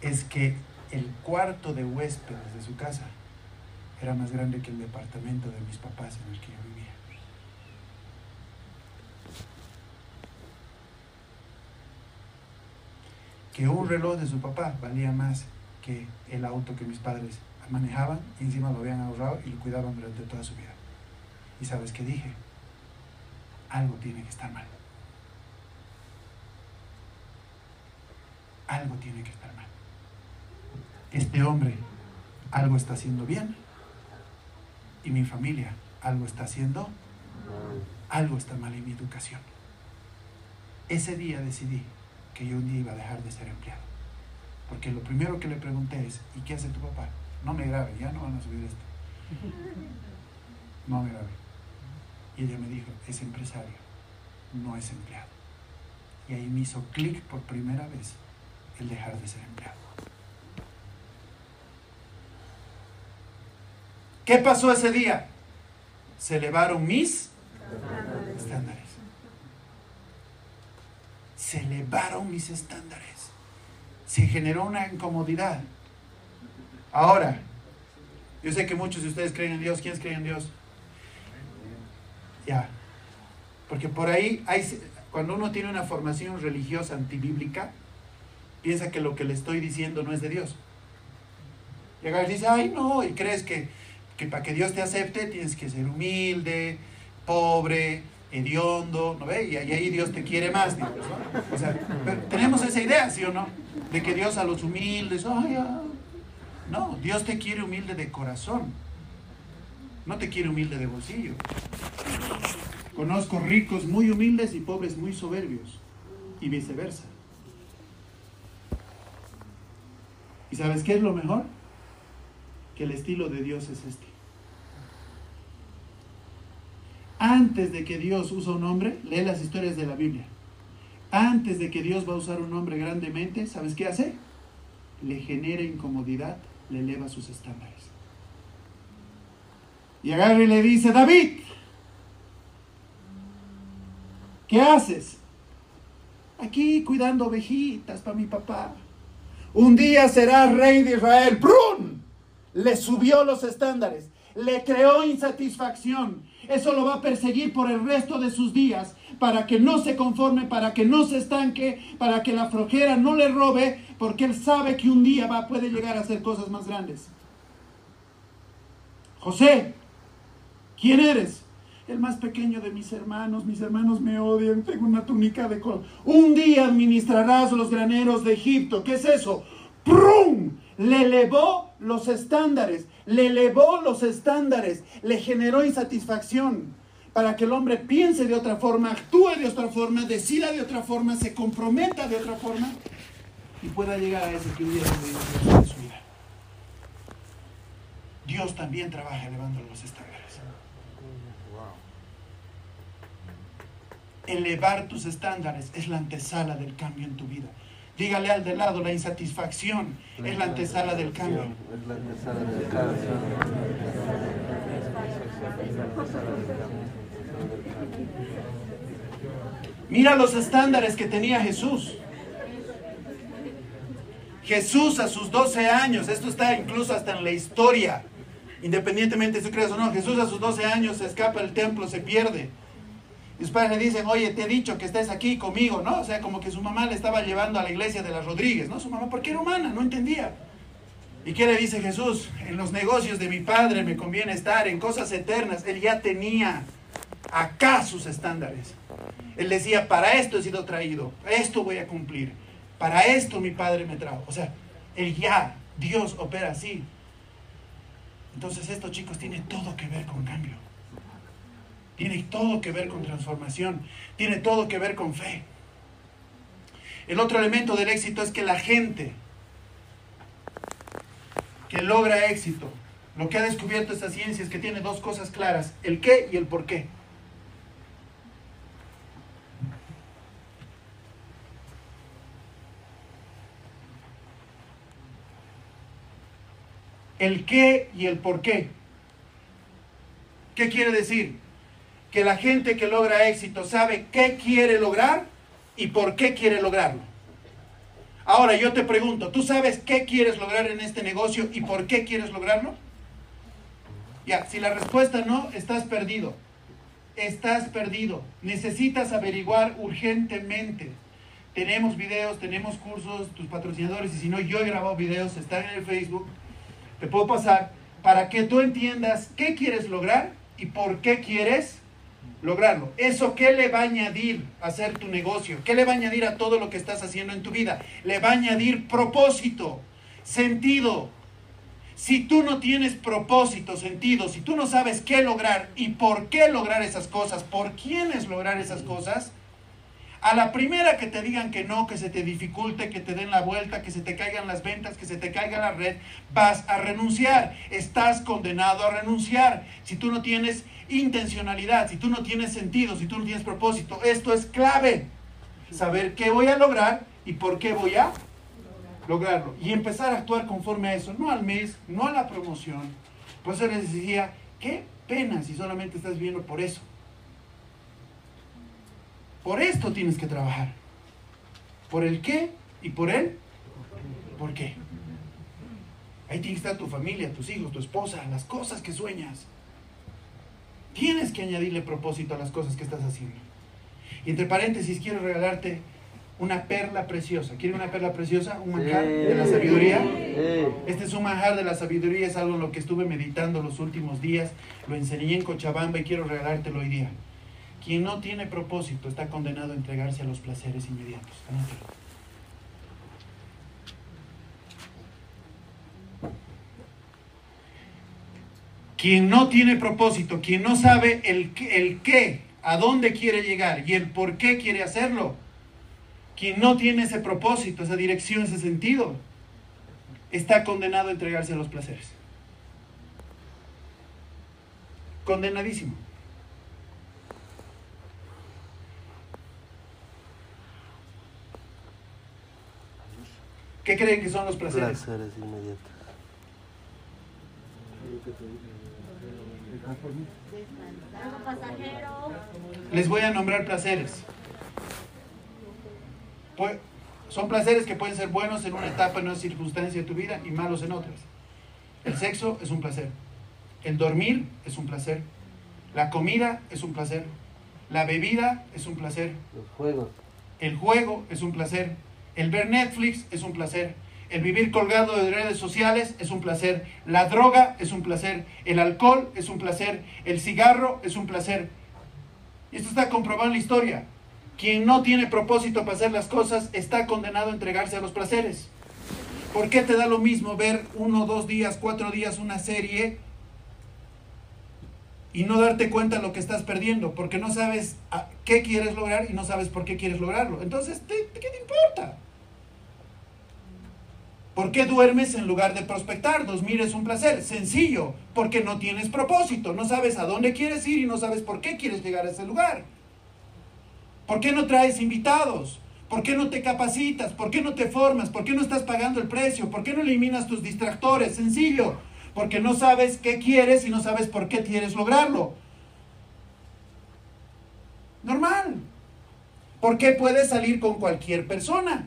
es que el cuarto de huéspedes de su casa era más grande que el departamento de mis papás en el que yo vivía. Que un reloj de su papá valía más que el auto que mis padres manejaban y encima lo habían ahorrado y lo cuidaban durante toda su vida. ¿Y sabes qué dije? Algo tiene que estar mal. Algo tiene que estar mal. Este hombre algo está haciendo bien y mi familia algo está haciendo, algo está mal en mi educación. Ese día decidí que yo un día iba a dejar de ser empleado. Porque lo primero que le pregunté es, ¿y qué hace tu papá? No me grabe, ya no van a subir esto. No me grabe. Y ella me dijo, es empresario, no es empleado. Y ahí me hizo clic por primera vez el dejar de ser empleado. ¿Qué pasó ese día? Se elevaron mis estándares. Se elevaron mis estándares. Se generó una incomodidad. Ahora, yo sé que muchos de ustedes creen en Dios. ¿Quiénes creen en Dios? Ya. Porque por ahí, hay, cuando uno tiene una formación religiosa antibíblica, piensa que lo que le estoy diciendo no es de Dios. Y acá dice, ay no, y crees que, que para que Dios te acepte tienes que ser humilde, pobre, hediondo, ¿no ve? Y ahí Dios te quiere más. O sea, pero tenemos esa idea, ¿sí o no? De que Dios a los humildes, ay, ay. No, Dios te quiere humilde de corazón. No te quiere humilde de bolsillo. Conozco ricos muy humildes y pobres muy soberbios. Y viceversa. ¿Y sabes qué es lo mejor? Que el estilo de Dios es este. Antes de que Dios usa un hombre, lee las historias de la Biblia. Antes de que Dios va a usar un hombre grandemente, ¿sabes qué hace? Le genera incomodidad, le eleva sus estándares. Y agarra y le dice, David, ¿qué haces? Aquí cuidando ovejitas para mi papá. Un día serás rey de Israel. ¡Brun! Le subió los estándares, le creó insatisfacción. Eso lo va a perseguir por el resto de sus días para que no se conforme, para que no se estanque, para que la flojera no le robe, porque él sabe que un día va, puede llegar a hacer cosas más grandes. José, ¿quién eres? El más pequeño de mis hermanos, mis hermanos me odian, tengo una túnica de color. Un día administrarás los graneros de Egipto. ¿Qué es eso? ¡Prum! Le elevó los estándares, le elevó los estándares, le generó insatisfacción para que el hombre piense de otra forma, actúe de otra forma, decida de otra forma, se comprometa de otra forma y pueda llegar a ese que hubiera en su vida. Dios también trabaja elevando los estándares. Elevar tus estándares es la antesala del cambio en tu vida. Dígale al de lado, la insatisfacción es la antesala del cambio. Es la antesala del cambio. Mira los estándares que tenía Jesús. Jesús a sus 12 años, esto está incluso hasta en la historia, independientemente si crees o no, Jesús a sus 12 años se escapa del templo, se pierde. Y sus padres le dicen, oye, te he dicho que estés aquí conmigo, ¿no? O sea, como que su mamá le estaba llevando a la iglesia de las Rodríguez, ¿no? Su mamá, porque era humana, no entendía. ¿Y qué le dice Jesús? En los negocios de mi padre me conviene estar, en cosas eternas. Él ya tenía acá sus estándares. Él decía, para esto he sido traído, esto voy a cumplir, para esto mi padre me trajo. O sea, él ya, Dios opera así. Entonces esto, chicos, tiene todo que ver con cambio. Tiene todo que ver con transformación. Tiene todo que ver con fe. El otro elemento del éxito es que la gente que logra éxito, lo que ha descubierto esta ciencia es que tiene dos cosas claras, el qué y el por qué. El qué y el por qué. ¿Qué quiere decir? Que la gente que logra éxito sabe qué quiere lograr y por qué quiere lograrlo. Ahora yo te pregunto, ¿tú sabes qué quieres lograr en este negocio y por qué quieres lograrlo? Ya, si la respuesta no, estás perdido. Estás perdido. Necesitas averiguar urgentemente. Tenemos videos, tenemos cursos, tus patrocinadores, y si no, yo he grabado videos, están en el Facebook. Te puedo pasar para que tú entiendas qué quieres lograr y por qué quieres lograrlo. ¿Eso qué le va a añadir a hacer tu negocio? ¿Qué le va a añadir a todo lo que estás haciendo en tu vida? Le va a añadir propósito, sentido. Si tú no tienes propósito, sentido, si tú no sabes qué lograr y por qué lograr esas cosas, por quiénes lograr esas cosas, a la primera que te digan que no, que se te dificulte, que te den la vuelta, que se te caigan las ventas, que se te caiga la red, vas a renunciar. Estás condenado a renunciar. Si tú no tienes intencionalidad, si tú no tienes sentido, si tú no tienes propósito, esto es clave. Saber qué voy a lograr y por qué voy a lograrlo. Y empezar a actuar conforme a eso, no al mes, no a la promoción. Por eso les decía, qué pena si solamente estás viendo por eso. Por esto tienes que trabajar. Por el qué y por el por qué. Ahí tiene que estar tu familia, tus hijos, tu esposa, las cosas que sueñas. Tienes que añadirle propósito a las cosas que estás haciendo. Y entre paréntesis, quiero regalarte una perla preciosa. ¿Quieren una perla preciosa? Un manjar de la sabiduría. Sí. Este es un manjar de la sabiduría, es algo en lo que estuve meditando los últimos días. Lo enseñé en Cochabamba y quiero regalártelo hoy día. Quien no tiene propósito está condenado a entregarse a los placeres inmediatos. Quien no tiene propósito, quien no sabe el qué, a dónde quiere llegar y el por qué quiere hacerlo, quien no tiene ese propósito, esa dirección, ese sentido, está condenado a entregarse a los placeres. Condenadísimo. ¿Qué creen que son los placeres? Placeres inmediatos. Les voy a nombrar placeres. Son placeres que pueden ser buenos en una etapa, en una circunstancia de tu vida y malos en otras. El sexo es un placer. El dormir es un placer. La comida es un placer. La bebida es un placer. Los juegos. El juego es un placer. El ver Netflix es un placer. El vivir colgado de redes sociales es un placer. La droga es un placer. El alcohol es un placer. El cigarro es un placer. Esto está comprobado en la historia. Quien no tiene propósito para hacer las cosas está condenado a entregarse a los placeres. ¿Por qué te da lo mismo ver uno, dos días, cuatro días una serie y no darte cuenta lo que estás perdiendo? Porque no sabes qué quieres lograr y no sabes por qué quieres lograrlo. Entonces, ¿te- ¿qué te importa? ¿Por qué duermes en lugar de prospectar? Dormir es un placer. Sencillo, porque no tienes propósito, no sabes a dónde quieres ir y no sabes por qué quieres llegar a ese lugar. ¿Por qué no traes invitados? ¿Por qué no te capacitas? ¿Por qué no te formas? ¿Por qué no estás pagando el precio? ¿Por qué no eliminas tus distractores? Sencillo, porque no sabes qué quieres y no sabes por qué quieres lograrlo. Normal. ¿Por qué puedes salir con cualquier persona?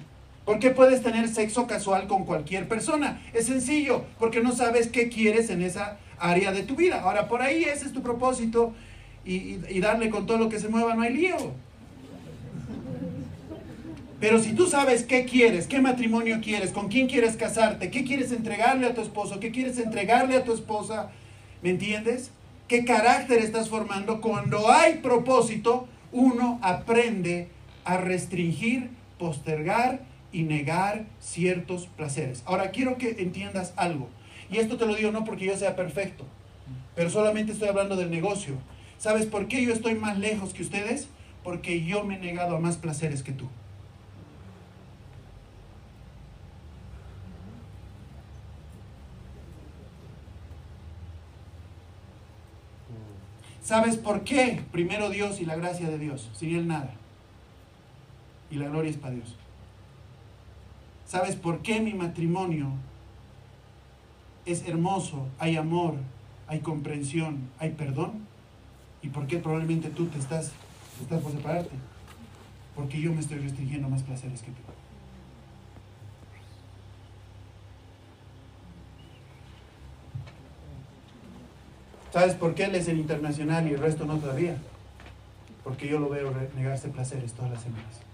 ¿Por qué puedes tener sexo casual con cualquier persona? Es sencillo, porque no sabes qué quieres en esa área de tu vida. Ahora, por ahí ese es tu propósito y, y- darle con todo lo que se mueva, no hay lío. Pero si tú sabes qué quieres, qué matrimonio quieres, con quién quieres casarte, qué quieres entregarle a tu esposo, qué quieres entregarle a tu esposa, ¿me entiendes? ¿Qué carácter estás formando? Cuando hay propósito, uno aprende a restringir, postergar y negar ciertos placeres. Ahora quiero que entiendas algo. Y esto te lo digo no porque yo sea perfecto, pero solamente estoy hablando del negocio. ¿Sabes por qué yo estoy más lejos que ustedes? Porque yo me he negado a más placeres que tú. ¿Sabes por qué? Primero Dios y la gracia de Dios, sin Él nada. Y la gloria es para Dios. ¿Sabes por qué mi matrimonio es hermoso? Hay amor, hay comprensión, hay perdón. ¿Y por qué probablemente tú te estás, estás por separarte? Porque yo me estoy restringiendo más placeres que tú. ¿Sabes por qué él es el internacional y el resto no todavía? Porque yo lo veo negarse placeres todas las semanas.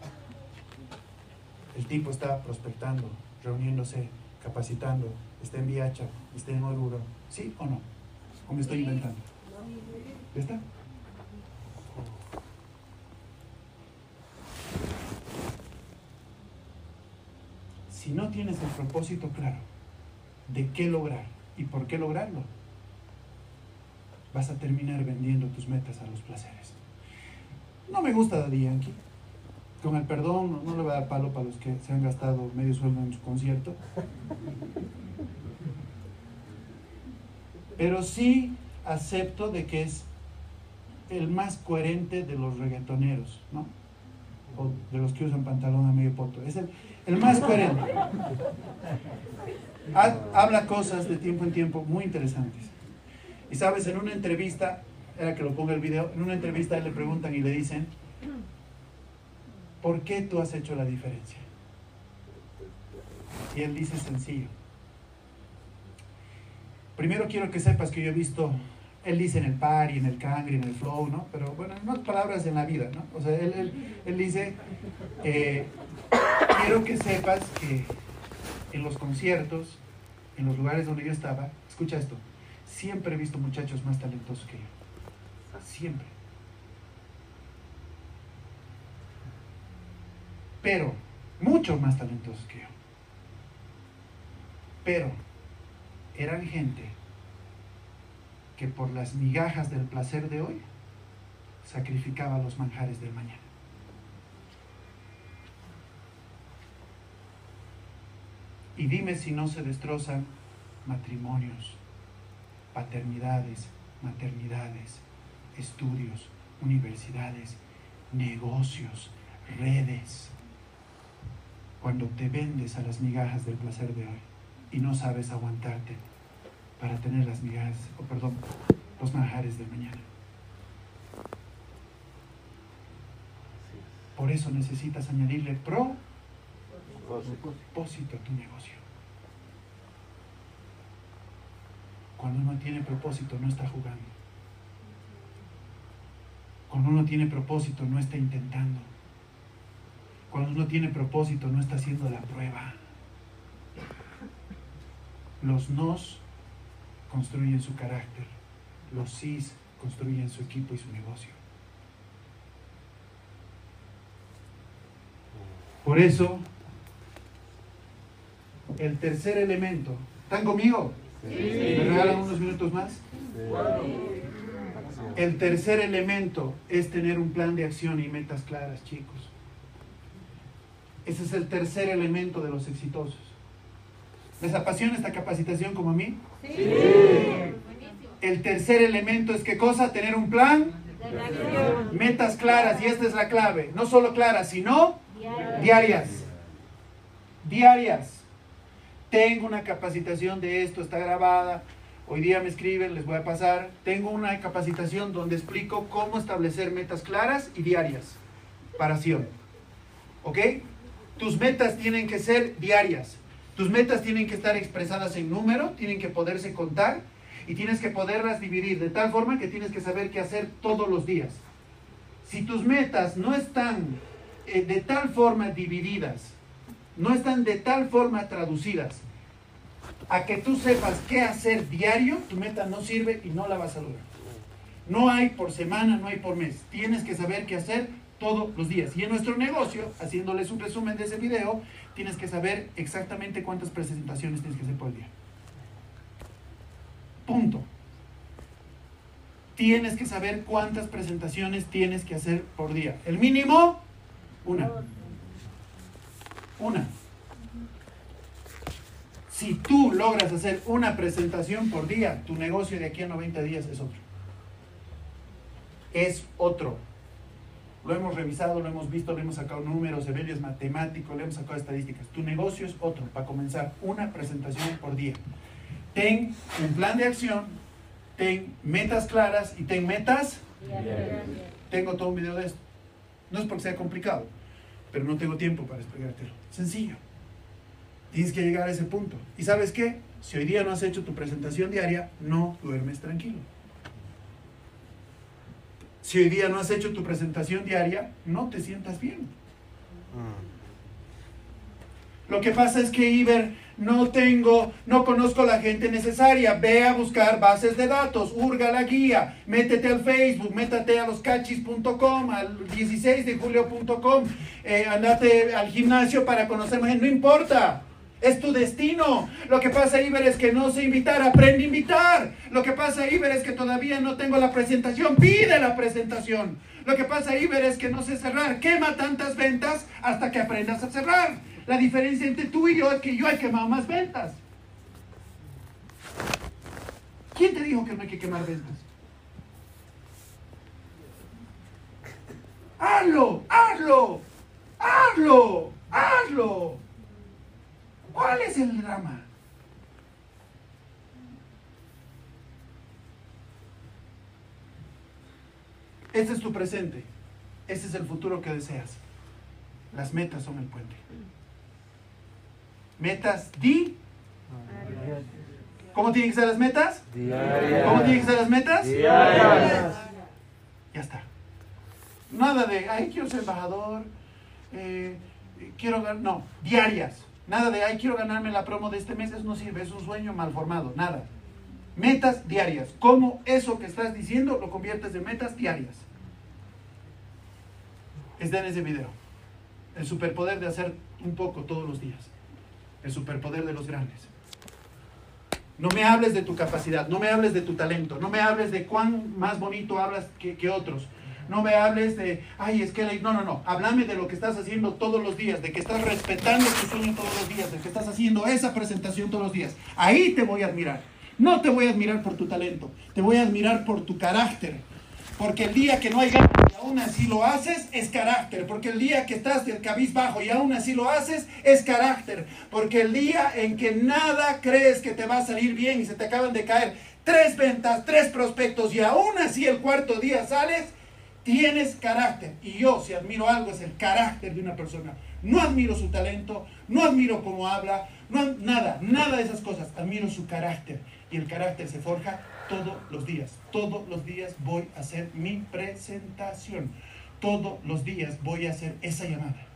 El tipo está prospectando, reuniéndose, capacitando, está en Viacha, está en Oruro. ¿Sí o no? ¿O me estoy inventando? ¿Ya está? Si no tienes el propósito claro de qué lograr y por qué lograrlo, vas a terminar vendiendo tus metas a los placeres. No me gusta Daddy Yankee. Con el perdón, no, le voy a dar palo para los que se han gastado medio sueldo en su concierto. Pero sí acepto de que es el más coherente de los reggaetoneros, ¿no? O de los que usan pantalón a medio poto. Es el, más coherente. Ha- habla cosas de tiempo en tiempo muy interesantes. Y sabes, en una entrevista, era que lo ponga el video, en una entrevista le preguntan y le dicen, ¿por qué tú has hecho la diferencia? Y él dice sencillo. Primero quiero que sepas que yo he visto, él dice en el party, en el cangre, en el flow, ¿no? Pero bueno, en otras palabras en la vida, ¿no? O sea, él, él- él dice, eh, quiero que sepas que en los conciertos, en los lugares donde yo estaba, escucha esto, siempre he visto muchachos más talentosos que yo. Siempre. Pero, mucho más talentosos que yo. Pero, eran gente que por las migajas del placer de hoy sacrificaba los manjares del mañana. Y dime si no se destrozan matrimonios, paternidades, maternidades, estudios, universidades, negocios, redes, cuando te vendes a las migajas del placer de hoy y no sabes aguantarte para tener las migajas, o perdón, los manjares de mañana. Por eso necesitas añadirle pro propósito a tu negocio. Cuando uno tiene propósito no está jugando. Cuando uno tiene propósito no está intentando. Cuando uno tiene propósito no está haciendo la prueba. Los nos construyen su carácter, los sís construyen su equipo y su negocio. Por eso, el tercer elemento, ¿están conmigo? ¿Me regalan unos minutos más? El tercer elemento es tener un plan de acción y metas claras, chicos. Ese es el tercer elemento de los exitosos. ¿Les apasiona esta capacitación como a mí? El tercer elemento es qué cosa? Tener un plan, metas claras, y esta es la clave. No solo claras, sino diarias. Diarias. Tengo una capacitación de esto, está grabada. Hoy día me escriben, les voy a pasar. Tengo una capacitación donde explico cómo establecer metas claras y diarias para acción. ¿Ok? Tus metas tienen que ser diarias. Tus metas tienen que estar expresadas en número, tienen que poderse contar y tienes que poderlas dividir de tal forma que tienes que saber qué hacer todos los días. Si tus metas no están eh, de tal forma divididas, no están de tal forma traducidas, a que tú sepas qué hacer diario, tu meta no sirve y no la vas a lograr. No hay por semana, no hay por mes. Tienes que saber qué hacer todos los días. Y en nuestro negocio, haciéndoles un resumen de ese video, tienes que saber exactamente cuántas presentaciones tienes que hacer por día. Punto. Tienes que saber cuántas presentaciones tienes que hacer por día. El mínimo, una. Una. Si tú logras hacer una presentación por día, tu negocio de aquí a 90 días es otro. Es otro. Lo hemos revisado, lo hemos visto, le hemos sacado números, Evelio es matemático, le hemos sacado estadísticas. Tu negocio es otro, para comenzar, una presentación por día. Ten un plan de acción, ten metas claras y ten metas. Tengo todo un video de esto. No es porque sea complicado, pero no tengo tiempo para explicártelo. Sencillo. Tienes que llegar a ese punto. ¿Y sabes qué? Si hoy día no has hecho tu presentación diaria, no duermes tranquilo. Si hoy día no has hecho tu presentación diaria, no te sientas bien. Lo que pasa es que Iber, no tengo, no conozco la gente necesaria. Ve a buscar bases de datos, hurga la guía, métete al Facebook, métete a loscachis.com, al 16 de julio.com, eh, andate al gimnasio para conocer más gente. No importa. Es tu destino. Lo que pasa, Iber, es que no sé invitar. Aprende a invitar. Lo que pasa, Iber, es que todavía no tengo la presentación. Pide la presentación. Lo que pasa, Iber, es que no sé cerrar. Quema tantas ventas hasta que aprendas a cerrar. La diferencia entre tú y yo es que yo he quemado más ventas. ¿Quién te dijo que no hay que quemar ventas? Hazlo, hazlo, hazlo, hazlo. ¿Cuál es el drama? Este es tu presente. Este es el futuro que deseas. Las metas son el puente. Metas di. ¿Cómo tienen que ser las metas? Diarias. ¿Cómo tienen que ser las metas? Diarias. Ya está. Nada de, ay, quiero ser embajador, eh, quiero ganar, no, diarias. Nada de, ay, quiero ganarme la promo de este mes, eso no sirve, es un sueño mal formado, nada. Metas diarias. ¿Cómo eso que estás diciendo lo conviertes en metas diarias? Está en ese video. El superpoder de hacer un poco todos los días. El superpoder de los grandes. No me hables de tu capacidad, no me hables de tu talento, no me hables de cuán más bonito hablas que, que otros. No me hables de, ay, es que, la-". no, no, no. Háblame de lo que estás haciendo todos los días, de que estás respetando tu sueño todos los días, de que estás haciendo esa presentación todos los días. Ahí te voy a admirar. No te voy a admirar por tu talento, te voy a admirar por tu carácter. Porque el día que no hay ganas y aún así lo haces, es carácter. Porque el día que estás del cabizbajo y aún así lo haces, es carácter. Porque el día en que nada crees que te va a salir bien y se te acaban de caer tres ventas, tres prospectos y aún así el cuarto día sales, tienes carácter. Y yo, si admiro algo, es el carácter de una persona. No admiro su talento, no admiro cómo habla, no, nada, nada de esas cosas. Admiro su carácter. Y el carácter se forja todos los días. Todos los días voy a hacer mi presentación. Todos los días voy a hacer esa llamada.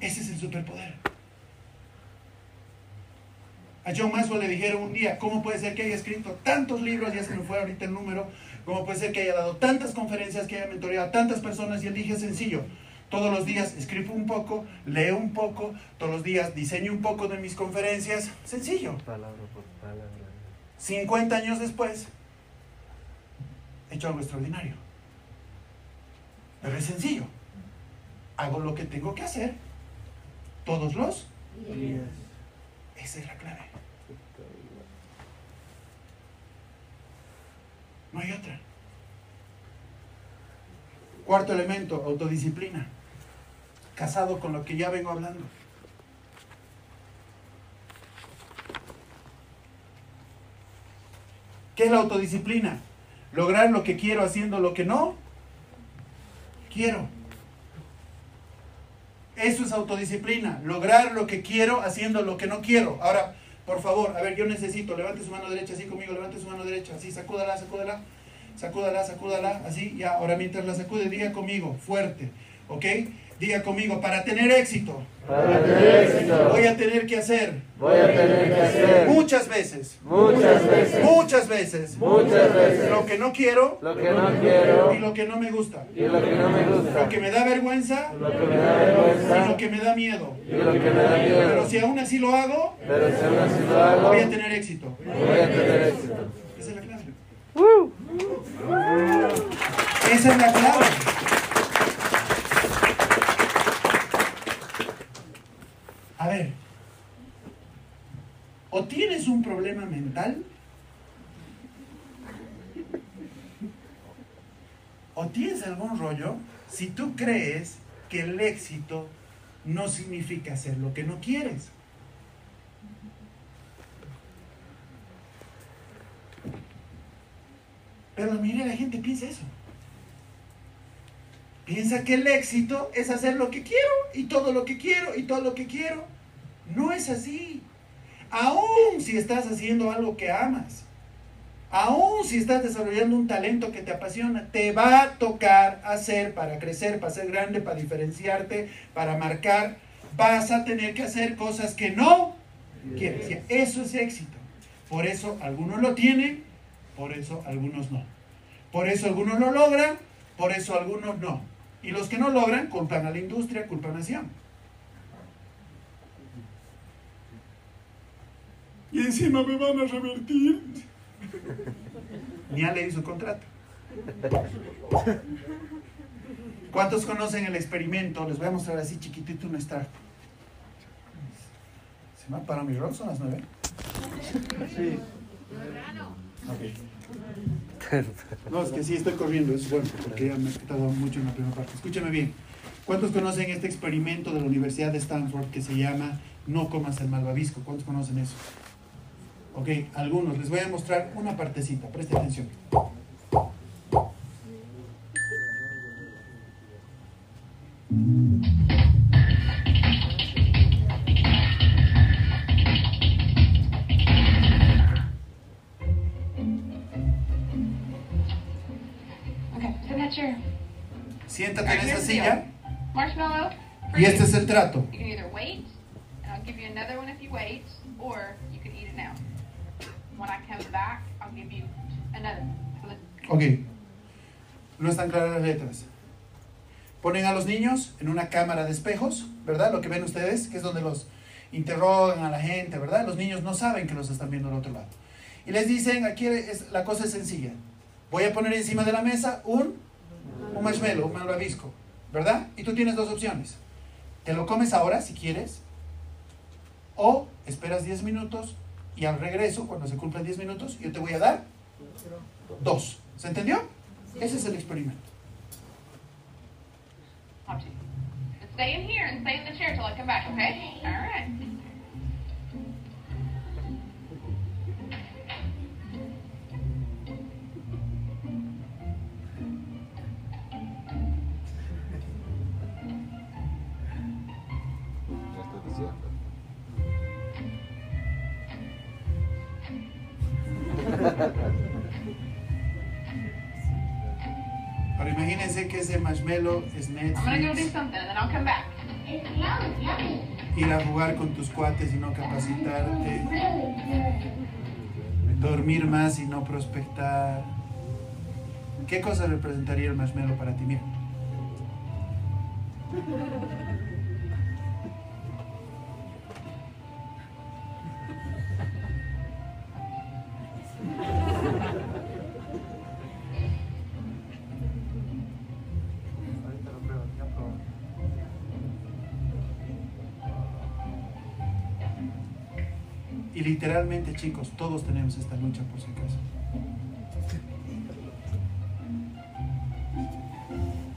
Ese es el superpoder. A John Maxwell le dijeron un día, ¿cómo puede ser que haya escrito tantos libros, ya se me fue ahorita el número, cómo puede ser que haya dado tantas conferencias, que haya mentoreado a tantas personas? Y él dije, sencillo, todos los días escribo un poco, leo un poco, todos los días diseño un poco de mis conferencias, sencillo. Palabra por palabra. 50 años después, he hecho algo extraordinario. Pero es sencillo. Hago lo que tengo que hacer todos los. Esa es la clave. No hay otra. Cuarto elemento, autodisciplina. Casado con lo que ya vengo hablando. ¿Qué es la autodisciplina? Lograr lo que quiero haciendo lo que no quiero. Eso es autodisciplina. Lograr lo que quiero haciendo lo que no quiero. Ahora, por favor, a ver, yo necesito, levante su mano derecha así conmigo, levante su mano derecha, así, sacúdala, sacúdala, sacúdala, sacúdala, así, ya, ahora mientras la sacude, diga conmigo, fuerte, ¿ok? Diga conmigo, para tener éxito, Para tener éxito, voy a tener que hacer. Voy a tener que hacer. Muchas veces, muchas veces, muchas veces, muchas veces. Lo que no quiero. Lo que no quiero. Y lo que no me gusta, y lo que no me gusta, lo que me da vergüenza. Lo que me da y lo que me da miedo. y lo que me da Pero miedo. si aún así lo hago, Pero si aún así lo hago, voy a tener éxito. voy a tener éxito. Esa es la clave. Esa es la clave. A ver, o tienes un problema mental, o tienes algún rollo si tú crees que el éxito no significa hacer lo que no quieres. Pero la mayoría de la gente piensa eso. Piensa que el éxito es hacer lo que quiero y todo lo que quiero y todo lo que quiero. No es así. Aún si estás haciendo algo que amas, aún si estás desarrollando un talento que te apasiona, te va a tocar hacer para crecer, para ser grande, para diferenciarte, para marcar. Vas a tener que hacer cosas que no quieres. Eso es éxito. Por eso algunos lo tienen, por eso algunos no. Por eso algunos lo logran, por eso algunos no. Y los que no logran culpan a la industria, culpan a Nación. Y encima me van a revertir. Ni ha leído su contrato. ¿Cuántos conocen el experimento? Les voy a mostrar así chiquitito un extracto. ¿Se me ha parado mi reloj? ¿Son las nueve? Sí. Ok. No, es que sí estoy corriendo, es bueno, porque ya me he tardado mucho en la primera parte. Escúchame bien. ¿Cuántos conocen este experimento de la Universidad de Stanford que se llama No comas el malvavisco? ¿Cuántos conocen eso? Ok, algunos. Les voy a mostrar una partecita. Preste atención. Siéntate en esa silla Marshmallow. y este es el trato. You can either wait, and I'll give you another one if you wait, or you can eat it now. When I come back, I'll give you another. So let's- Ok. No están claras las letras. Ponen a los niños en una cámara de espejos, ¿verdad? Lo que ven ustedes, que es donde los interrogan a la gente, ¿verdad? Los niños no saben que los están viendo al otro lado. Y les dicen, aquí es, la cosa es sencilla. Voy a poner encima de la mesa un, un marshmallow, un malvavisco, ¿verdad? Y tú tienes dos opciones. Te lo comes ahora, si quieres, o esperas 10 minutos y al regreso, cuando se cumplan 10 minutos, yo te voy a dar dos. ¿Se entendió? Ese es el experimento. Stay in here and stay in the chair till I come back, okay? All right. Diciendo. imagínense que ese marshmallow es I'm gonna go do Netflix, something and then I'll come back. It's yummy, yummy. ir a jugar con tus cuates y no capacitarte, dormir más y no prospectar. ¿Qué cosa representaría el marshmallow para ti mismo? Literalmente, chicos, todos tenemos esta lucha por si acaso.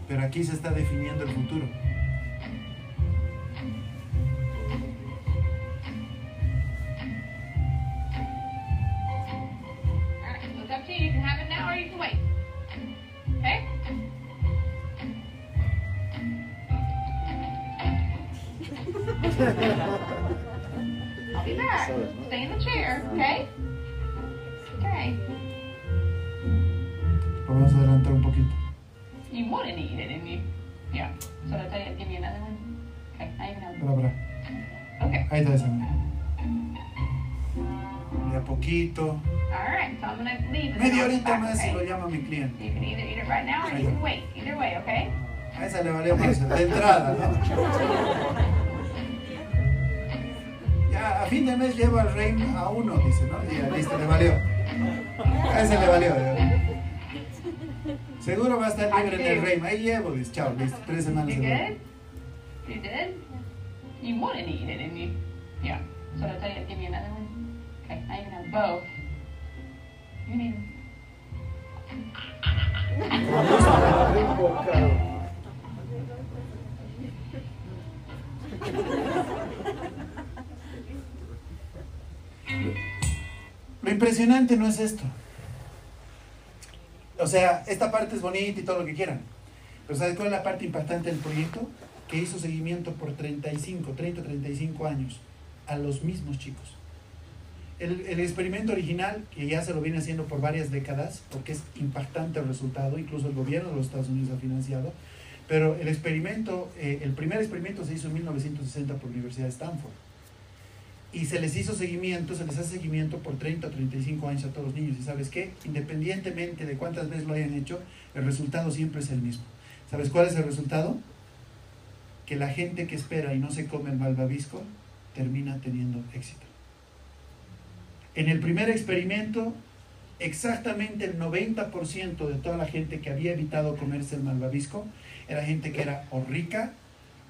Pero aquí se está definiendo el futuro. Ahí está esa. De a poquito. Alright, so I'm gonna leave and then Media horita más lo llama mi cliente. You can either eat it right now or you can wait. Either way, okay? A esa le valió más de entrada, ¿no? Ya, a fin de mes llevo al rey a uno, dice, ¿no? Y ya, listo, le valió. A ese le valió. ya. Seguro va a estar libre en el rey. Ahí llevo, dice, chao, listo, tres semanas. You good? You did? You wanted to eat it, didn't you? Yeah. So did I tell you to give me another one? Okay, now you can have both. You need. Lo impresionante no es esto. O sea, esta parte es bonita y todo lo que quieran. Pero ¿sabes cuál es la parte impactante del proyecto? Que hizo seguimiento por 35, 30, 35 años a los mismos chicos. El, el experimento original, que ya se lo viene haciendo por varias décadas, porque es impactante el resultado, incluso el gobierno de los Estados Unidos ha financiado, pero el experimento, eh, el primer experimento se hizo en 1960 por la Universidad de Stanford y se les hizo seguimiento, se les hace seguimiento por 30 o 35 años a todos los niños. Y sabes qué, independientemente de cuántas veces lo hayan hecho, el resultado siempre es el mismo. ¿Sabes cuál es el resultado? Que la gente que espera y no se come el malvavisco termina teniendo éxito. En el primer experimento, exactamente el 90% de toda la gente que había evitado comerse el malvavisco era gente que era o rica,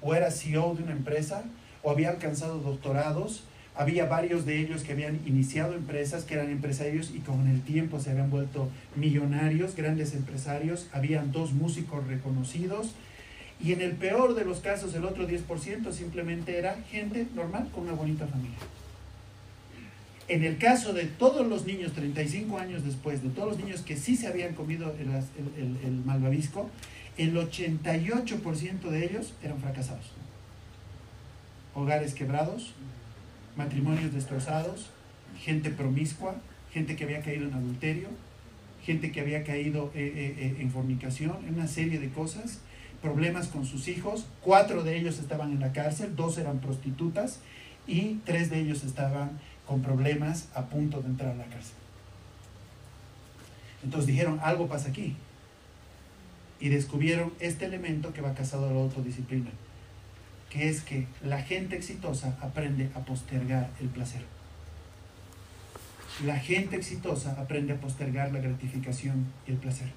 o era CEO de una empresa, o había alcanzado doctorados, había varios de ellos que habían iniciado empresas, que eran empresarios y con el tiempo se habían vuelto millonarios, grandes empresarios, habían dos músicos reconocidos y en el peor de los casos el otro 10% simplemente era gente normal con una bonita familia. En el caso de todos los niños, 35 años después, de todos los niños que sí se habían comido el, el- el- el malvavisco, el 88% de ellos eran fracasados. Hogares quebrados, matrimonios destrozados, gente promiscua, gente que había caído en adulterio, gente que había caído eh, eh, eh, en fornicación, en una serie de cosas, problemas con sus hijos, cuatro de ellos estaban en la cárcel, dos eran prostitutas y tres de ellos estaban con problemas a punto de entrar a la cárcel. Entonces dijeron, algo pasa aquí. Y descubrieron este elemento que va casado a la autodisciplina que es que la gente exitosa aprende a postergar el placer. La gente exitosa aprende a postergar la gratificación y el placer.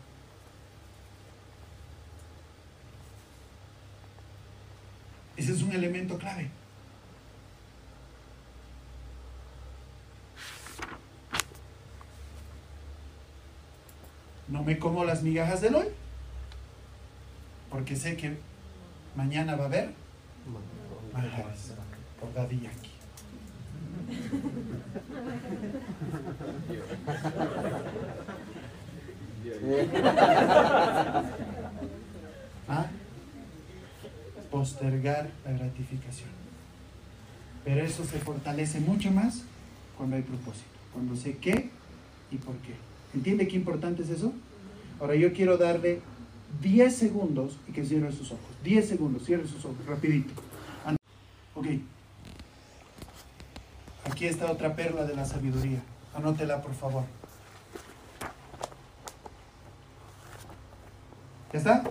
Ese es un elemento clave. No me como las migajas del hoy, porque sé que mañana va a haber por Daddy Yankee. ¿Ah? Postergar la gratificación. Pero eso se fortalece mucho más cuando hay propósito, cuando sé qué y por qué. ¿Entiende qué importante es eso? Ahora yo quiero darle 10 segundos y que cierre sus ojos. 10 segundos, cierre sus ojos, rapidito. Ok, Aquí está otra perla de la sabiduría. Anótela, por favor. ¿Ya está?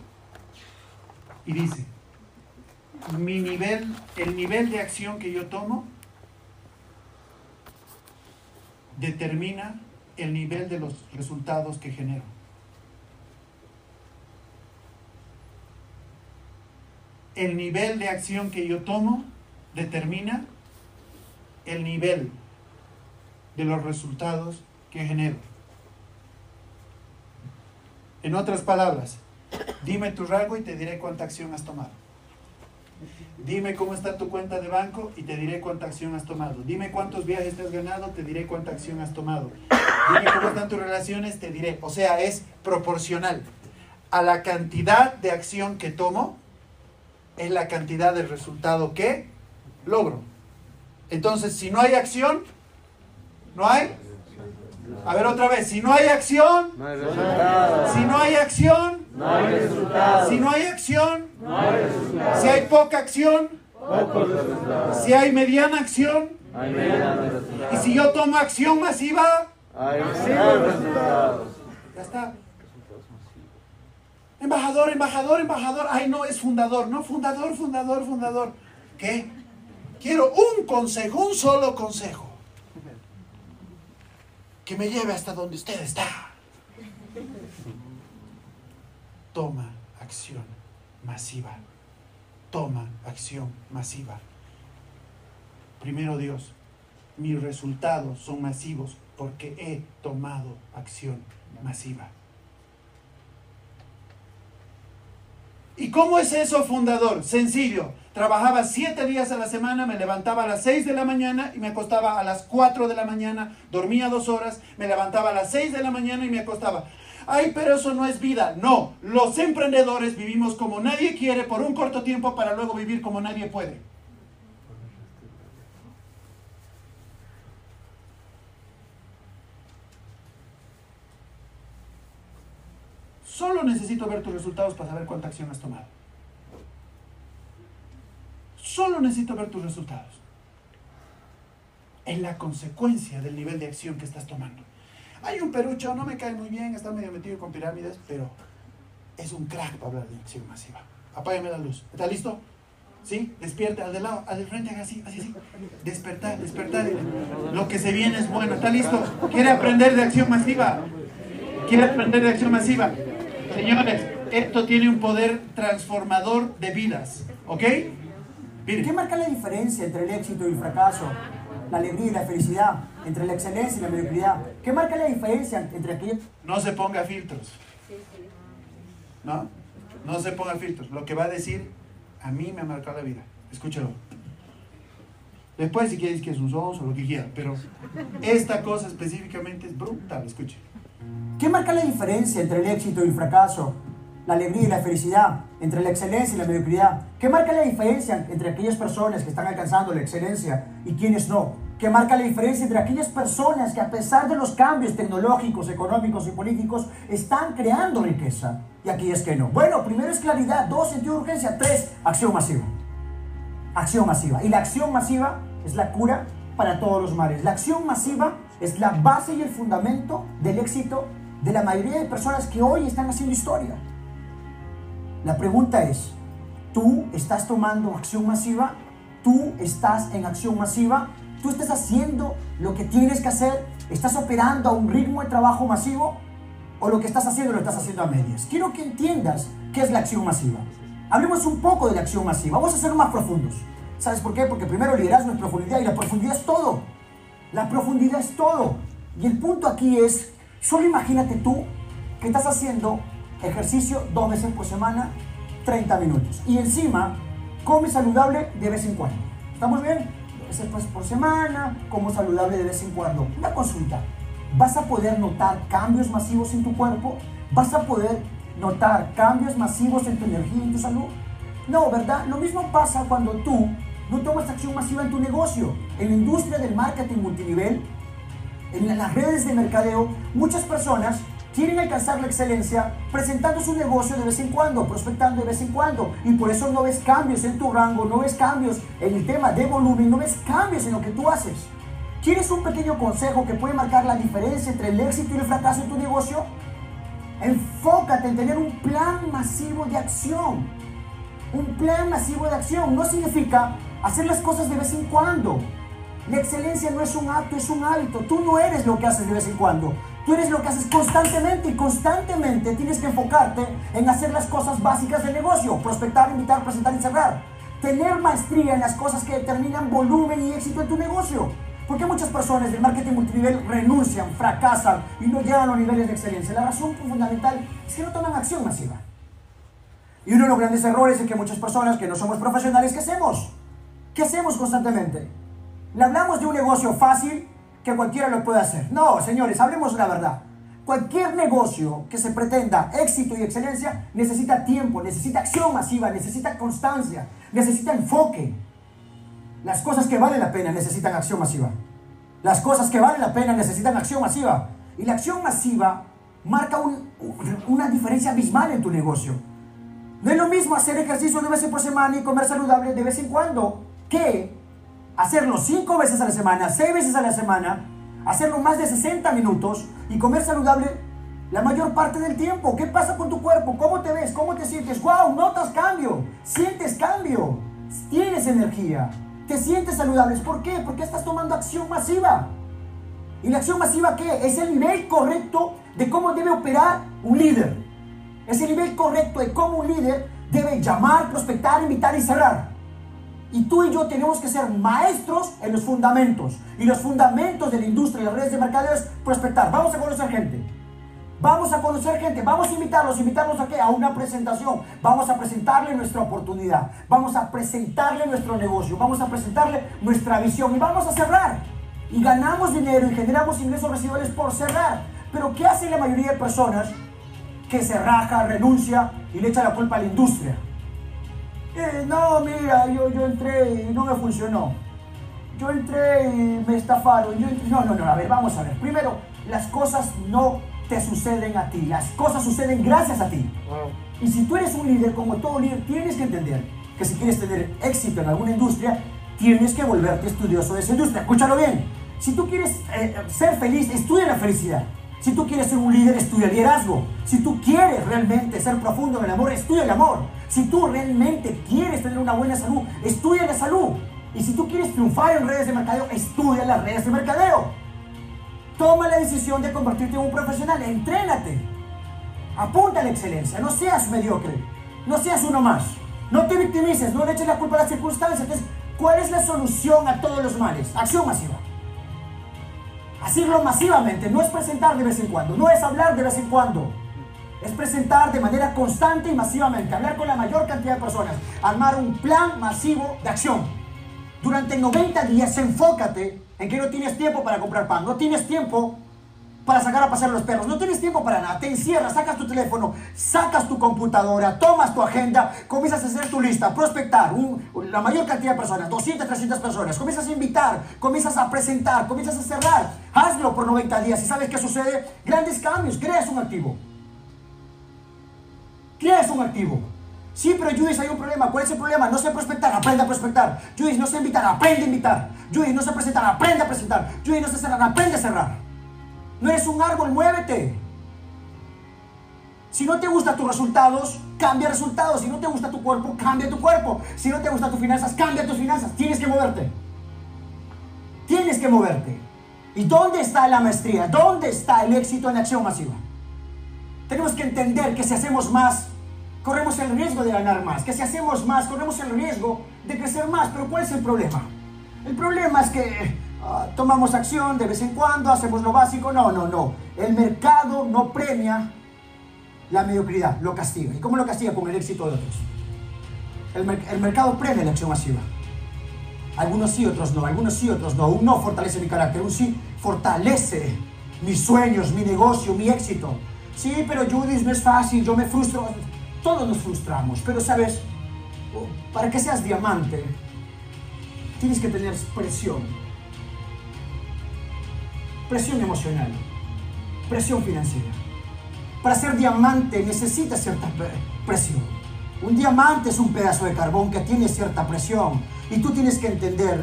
Y dice, mi nivel, el nivel de acción que yo tomo determina el nivel de los resultados que genero. El nivel de acción que yo tomo determina el nivel de los resultados que genero. En otras palabras, dime tu rango y te diré cuánta acción has tomado. Dime cómo está tu cuenta de banco y te diré cuánta acción has tomado. Dime cuántos viajes te has ganado, te diré cuánta acción has tomado. Dime cómo están tus relaciones, te diré. O sea, es proporcional. A la cantidad de acción que tomo, es la cantidad de resultado que logro. Entonces, si no hay acción, no hay. A ver otra vez, si no hay acción, No hay resultados. si no hay acción, No hay resultados. si no hay acción, No hay resultados. si hay poca acción, si hay mediana acción, Hay y si yo tomo acción masiva, Hay cero resultados. ya está. Embajador, embajador, embajador. Ay, no, es fundador, no, fundador, fundador, fundador. ¿Qué? Quiero un consejo, un solo consejo. Que me lleve hasta donde usted está. Toma acción masiva. Toma acción masiva. Primero Dios, mis resultados son masivos porque he tomado acción masiva. ¿Y cómo es eso, fundador? Sencillo. Trabajaba siete días a la semana, me levantaba a las seis de la mañana y me acostaba a las cuatro de la mañana, dormía dos horas, me levantaba a las seis de la mañana y me acostaba. Ay, pero eso no es vida. No, los emprendedores vivimos como nadie quiere por un corto tiempo para luego vivir como nadie puede. Solo necesito ver tus resultados para saber cuánta acción has tomado. Solo necesito ver tus resultados. Es la consecuencia del nivel de acción que estás tomando. Hay un perucho, no me cae muy bien, está medio metido con pirámides, pero es un crack para hablar de acción masiva. Apágame la luz. ¿Está listo? ¿Sí? Despierta, al de lado, al de frente, así, así, así. Despertar, despertar. Lo que se viene es bueno. ¿Está listo? ¿Quiere aprender de acción masiva? ¿Quiere aprender de acción masiva? Señores, esto tiene un poder transformador de vidas. ¿Ok? ¿Qué marca la diferencia entre el éxito y el fracaso? La alegría y la felicidad, entre la excelencia y la mediocridad. ¿Qué marca la diferencia entre aquellos No se ponga filtros. ¿No? No se ponga filtros. Lo que va a decir, a mí me ha marcado la vida. Escúchalo. Después, si quieres que es un sonso o lo que quiera, pero esta cosa específicamente es brutal. Escuche. ¿Qué marca la diferencia entre el éxito y el fracaso? La alegría y la felicidad, entre la excelencia y la mediocridad. ¿Qué marca la diferencia entre aquellas personas que están alcanzando la excelencia y quienes no? ¿Qué marca la diferencia entre aquellas personas que a pesar de los cambios tecnológicos, económicos y políticos están creando riqueza y aquellas que no? Bueno, primero es claridad, dos, sentido de urgencia, tres, acción masiva. Acción masiva. Y la acción masiva es la cura para todos los males. La acción masiva es la base y el fundamento del éxito de la mayoría de personas que hoy están haciendo historia. La pregunta es, ¿tú estás tomando acción masiva? ¿Tú estás en acción masiva? ¿Tú estás haciendo lo que tienes que hacer? ¿Estás operando a un ritmo de trabajo masivo? ¿O lo que estás haciendo lo estás haciendo a medias? Quiero que entiendas qué es la acción masiva. Hablemos un poco de la acción masiva. Vamos a ser más profundos. ¿Sabes por qué? Porque primero liderazgo es profundidad y la profundidad es todo. La profundidad es todo. Y el punto aquí es, solo imagínate tú que estás haciendo ejercicio dos veces por semana, 30 minutos. Y encima, come saludable de vez en cuando. ¿Estamos bien? Dos veces pues, por semana, como saludable de vez en cuando. Una consulta. ¿Vas a poder notar cambios masivos en tu cuerpo? ¿Vas a poder notar cambios masivos en tu energía y en tu salud? No, ¿verdad? Lo mismo pasa cuando tú no tomas acción masiva en tu negocio. En la industria del marketing multinivel, en las redes de mercadeo, muchas personas quieren alcanzar la excelencia presentando su negocio de vez en cuando, prospectando de vez en cuando. Y por eso no ves cambios en tu rango, no ves cambios en el tema de volumen, no ves cambios en lo que tú haces. ¿Quieres un pequeño consejo que puede marcar la diferencia entre el éxito y el fracaso en tu negocio? Enfócate en tener un plan masivo de acción. Un plan masivo de acción no significa hacer las cosas de vez en cuando. La excelencia no es un acto, es un hábito. Tú no eres lo que haces de vez en cuando. Tú eres lo que haces constantemente y constantemente tienes que enfocarte en hacer las cosas básicas del negocio. Prospectar, invitar, presentar y cerrar. Tener maestría en las cosas que determinan volumen y éxito en tu negocio. Porque muchas personas del marketing multinivel renuncian, fracasan y no llegan a los niveles de excelencia? La razón fundamental es que no toman acción masiva. Y uno de los grandes errores es que muchas personas que no somos profesionales, ¿qué hacemos? ¿Qué hacemos constantemente? Le hablamos de un negocio fácil que cualquiera lo puede hacer. No, señores, hablemos la verdad. Cualquier negocio que se pretenda éxito y excelencia necesita tiempo, necesita acción masiva, necesita constancia, necesita enfoque. Las cosas que valen la pena necesitan acción masiva. Las cosas que valen la pena necesitan acción masiva. Y la acción masiva marca una diferencia abismal en tu negocio. No es lo mismo hacer ejercicio una vez por semana y comer saludable de vez en cuando que hacerlo cinco veces a la semana, seis veces a la semana, hacerlo más de 60 minutos y comer saludable la mayor parte del tiempo. ¿Qué pasa con tu cuerpo? ¿Cómo te ves? ¿Cómo te sientes? ¡Wow! Notas cambio, sientes cambio, tienes energía te sientes saludables. ¿Por qué? Porque estás tomando acción masiva. ¿Y la acción masiva qué? Es el nivel correcto de cómo debe operar un líder. Es el nivel correcto de cómo un líder debe llamar, prospectar, invitar y cerrar. Y tú y yo tenemos que ser maestros en los fundamentos. Y los fundamentos de la industria y las redes de mercadeo es prospectar. Vamos a conocer gente. Vamos a conocer gente, vamos a invitarlos, invitarlos a qué? A una presentación. Vamos a presentarle nuestra oportunidad, vamos a presentarle nuestro negocio, vamos a presentarle nuestra visión y vamos a cerrar. Y ganamos dinero y generamos ingresos residuales por cerrar. Pero ¿qué hace la mayoría de personas que se raja, renuncia y le echa la culpa a la industria? Eh, no, mira, yo, yo entré y no me funcionó. Yo entré y me estafaron. No, no, no, a ver, vamos a ver. Primero, las cosas no te suceden a ti. Las cosas suceden gracias a ti. Y si tú eres un líder, como todo líder, tienes que entender que si quieres tener éxito en alguna industria, tienes que volverte estudioso de esa industria. Escúchalo bien. Si tú quieres eh, ser feliz, estudia la felicidad. Si tú quieres ser un líder, estudia liderazgo. Si tú quieres realmente ser profundo en el amor, estudia el amor. Si tú realmente quieres tener una buena salud, estudia la salud. Y si tú quieres triunfar en redes de mercadeo, estudia las redes de mercadeo. Toma la decisión de convertirte en un profesional, entrénate. Apunta a la excelencia, no seas mediocre, no seas uno más. No te victimices, no le eches la culpa a las circunstancias. Entonces, ¿cuál es la solución a todos los males? Acción masiva. Hacerlo masivamente, no es presentar de vez en cuando, no es hablar de vez en cuando. Es presentar de manera constante y masivamente, hablar con la mayor cantidad de personas, armar un plan masivo de acción. Durante 90 días enfócate en que no tienes tiempo para comprar pan, no tienes tiempo para sacar a pasear los perros, no tienes tiempo para nada, te encierras, sacas tu teléfono, sacas tu computadora, tomas tu agenda, comienzas a hacer tu lista, prospectar, la mayor cantidad de personas, 200, 300 personas, comienzas a invitar, comienzas a presentar, comienzas a cerrar, hazlo por 90 días y sabes qué sucede, grandes cambios, creas un activo, creas un activo. Sí, pero Judith, hay un problema. ¿Cuál es el problema? No sé prospectar, aprende a prospectar. Judith, no sé invitar, aprende a invitar. Judith, no sé presentar, aprende a presentar. Judith, no sé cerrar, aprende a cerrar. No eres un árbol, muévete. Si no te gustan tus resultados, cambia resultados. Si no te gusta tu cuerpo, cambia tu cuerpo. Si no te gustan tus finanzas, cambia tus finanzas. Tienes que moverte. Tienes que moverte. ¿Y dónde está la maestría? ¿Dónde está el éxito en la acción masiva? Tenemos que entender que si hacemos más, corremos el riesgo de ganar más, que si hacemos más, corremos el riesgo de crecer más. Pero ¿cuál es el problema? El problema es que ah, tomamos acción de vez en cuando, hacemos lo básico. No, no, no. El mercado no premia la mediocridad, lo castiga. ¿Y cómo lo castiga? Con el éxito de otros. El, el mercado premia la acción masiva. Algunos sí, otros no. Algunos sí, otros no. Un no fortalece mi carácter, un sí fortalece mis sueños, mi negocio, mi éxito. Sí, pero Judith no es fácil, yo me frustro. Todos nos frustramos, pero sabes, para que seas diamante, tienes que tener presión. Presión emocional, presión financiera. Para ser diamante necesitas cierta presión. Un diamante es un pedazo de carbón que tiene cierta presión. Y tú tienes que entender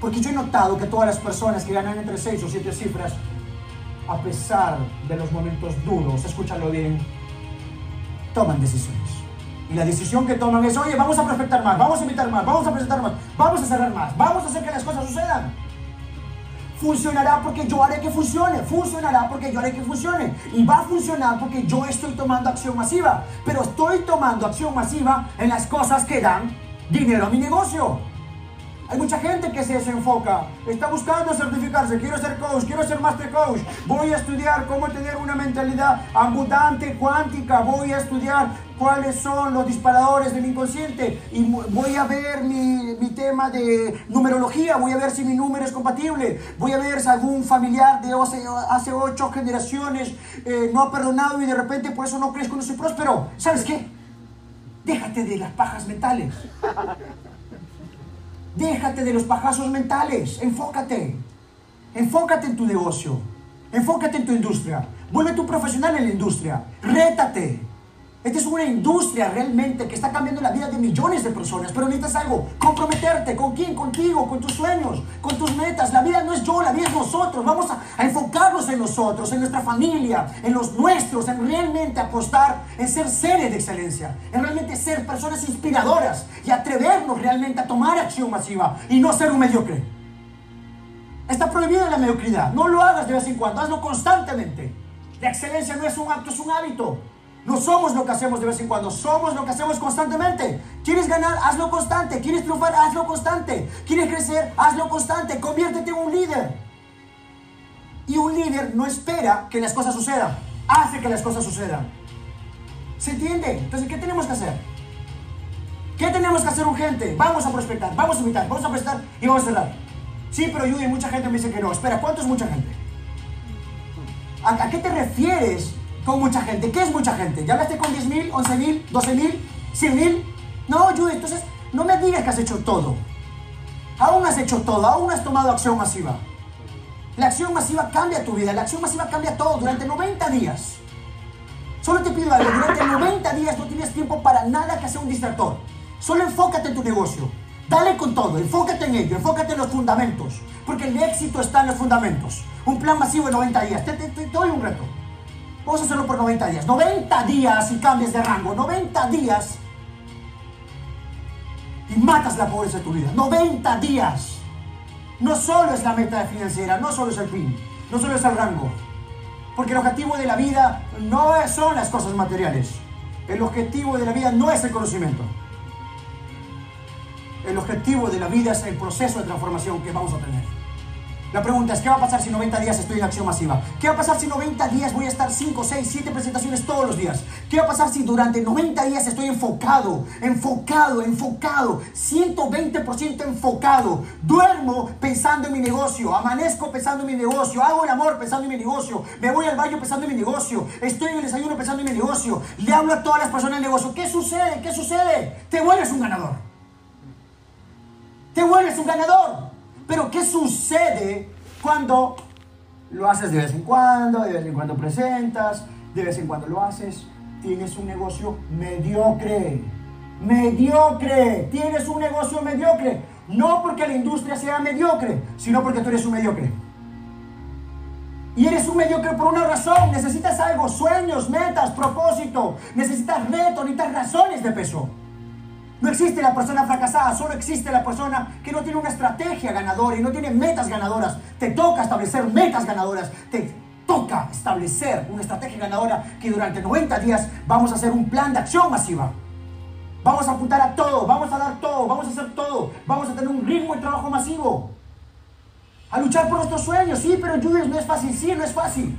Porque yo he notado que todas las personas que ganan entre 6 o 7 cifras, a pesar de los momentos duros, escúchalo bien, toman decisiones. Y la decisión que toman es, oye, vamos a prospectar más, vamos a invitar más, vamos a presentar más, vamos a cerrar más, vamos a hacer que las cosas sucedan. Funcionará porque yo haré que funcione, funcionará porque yo haré que funcione. Y va a funcionar porque yo estoy tomando acción masiva. Pero estoy tomando acción masiva en las cosas que dan dinero a mi negocio. Hay mucha gente que se desenfoca, está buscando certificarse, quiero ser coach, quiero ser master coach, voy a estudiar cómo tener una mentalidad abundante, cuántica, voy a estudiar cuáles son los disparadores del inconsciente y voy a ver mi, mi tema de numerología, voy a ver si mi número es compatible, voy a ver si algún familiar de hace, hace ocho generaciones eh, no ha perdonado y de repente por eso no crezco, no soy próspero. ¿Sabes qué? Déjate de las pajas mentales. Déjate de los pajazos mentales, enfócate. Enfócate en tu negocio. Enfócate en tu industria. Vuelve tu profesional en la industria. Rétate. Esta es una industria realmente que está cambiando la vida de millones de personas, pero necesitas algo, comprometerte. ¿Con quién? Contigo, con tus sueños, con tus metas. La vida no es yo, la vida es nosotros. Vamos a, a enfocarnos en nosotros, en nuestra familia, en los nuestros, en realmente apostar, en ser seres de excelencia, en realmente ser personas inspiradoras y atrevernos realmente a tomar acción masiva y no ser un mediocre. Está prohibida la mediocridad. No lo hagas de vez en cuando, hazlo constantemente. La excelencia no es un acto, es un hábito. No somos lo que hacemos de vez en cuando, somos lo que hacemos constantemente. ¿Quieres ganar? Hazlo constante. ¿Quieres triunfar? Hazlo constante. ¿Quieres crecer? Hazlo constante. Conviértete en un líder. Y un líder no espera que las cosas sucedan, hace que las cosas sucedan. ¿Se entiende? Entonces, ¿qué tenemos que hacer? ¿Qué tenemos que hacer urgente? Vamos a prospectar, vamos a invitar, vamos a prestar y vamos a cerrar. Sí, pero Judy, mucha gente me dice que no. Espera, ¿cuánto es mucha gente? ¿A, a qué te refieres con mucha gente? ¿Qué es mucha gente? ¿Ya hablaste con 10.000, 11.000, 12.000, 100.000? No, Judy, entonces no me digas que has hecho todo. Aún has hecho todo, aún has tomado acción masiva. La acción masiva cambia tu vida, la acción masiva cambia todo durante 90 días. Solo te pido algo, durante 90 días no tienes tiempo para nada que sea un distractor. Solo enfócate en tu negocio. Dale con todo, enfócate en ello, enfócate en los fundamentos. Porque el éxito está en los fundamentos. Un plan masivo de 90 días. Te- te- te doy un reto. Vamos a hacerlo por 90 días. 90 días y cambies de rango. 90 días y matas la pobreza de tu vida. 90 días. No solo es la meta financiera, no solo es el fin, no solo es el rango. Porque el objetivo de la vida no son las cosas materiales. El objetivo de la vida no es el conocimiento. El objetivo de la vida es el proceso de transformación que vamos a tener. La pregunta es, ¿qué va a pasar si 90 días estoy en acción masiva? ¿Qué va a pasar si 90 días voy a estar 5, 6, 7 presentaciones todos los días? ¿Qué va a pasar si durante 90 días estoy enfocado, enfocado, enfocado, 120% enfocado? Duermo pensando en mi negocio, amanezco pensando en mi negocio, hago el amor pensando en mi negocio, me voy al baño pensando en mi negocio, estoy en el desayuno pensando en mi negocio, le hablo a todas las personas del negocio. ¿Qué sucede? ¿Qué sucede? Te vuelves un ganador te vuelves un ganador. Pero ¿qué sucede cuando lo haces de vez en cuando, de vez en cuando presentas, de vez en cuando lo haces? Tienes un negocio mediocre. Mediocre. Tienes un negocio mediocre. No porque la industria sea mediocre, sino porque tú eres un mediocre. Y eres un mediocre por una razón. Necesitas algo, sueños, metas, propósito. Necesitas retos, necesitas razones de peso. No existe la persona fracasada, solo existe la persona que no tiene una estrategia ganadora y no tiene metas ganadoras. Te toca establecer metas ganadoras, te toca establecer una estrategia ganadora que durante 90 días vamos a hacer un plan de acción masiva. Vamos a apuntar a todo, vamos a dar todo, vamos a hacer todo, vamos a tener un ritmo de trabajo masivo. A luchar por nuestros sueños, sí, pero Judith no es fácil, sí, no es fácil.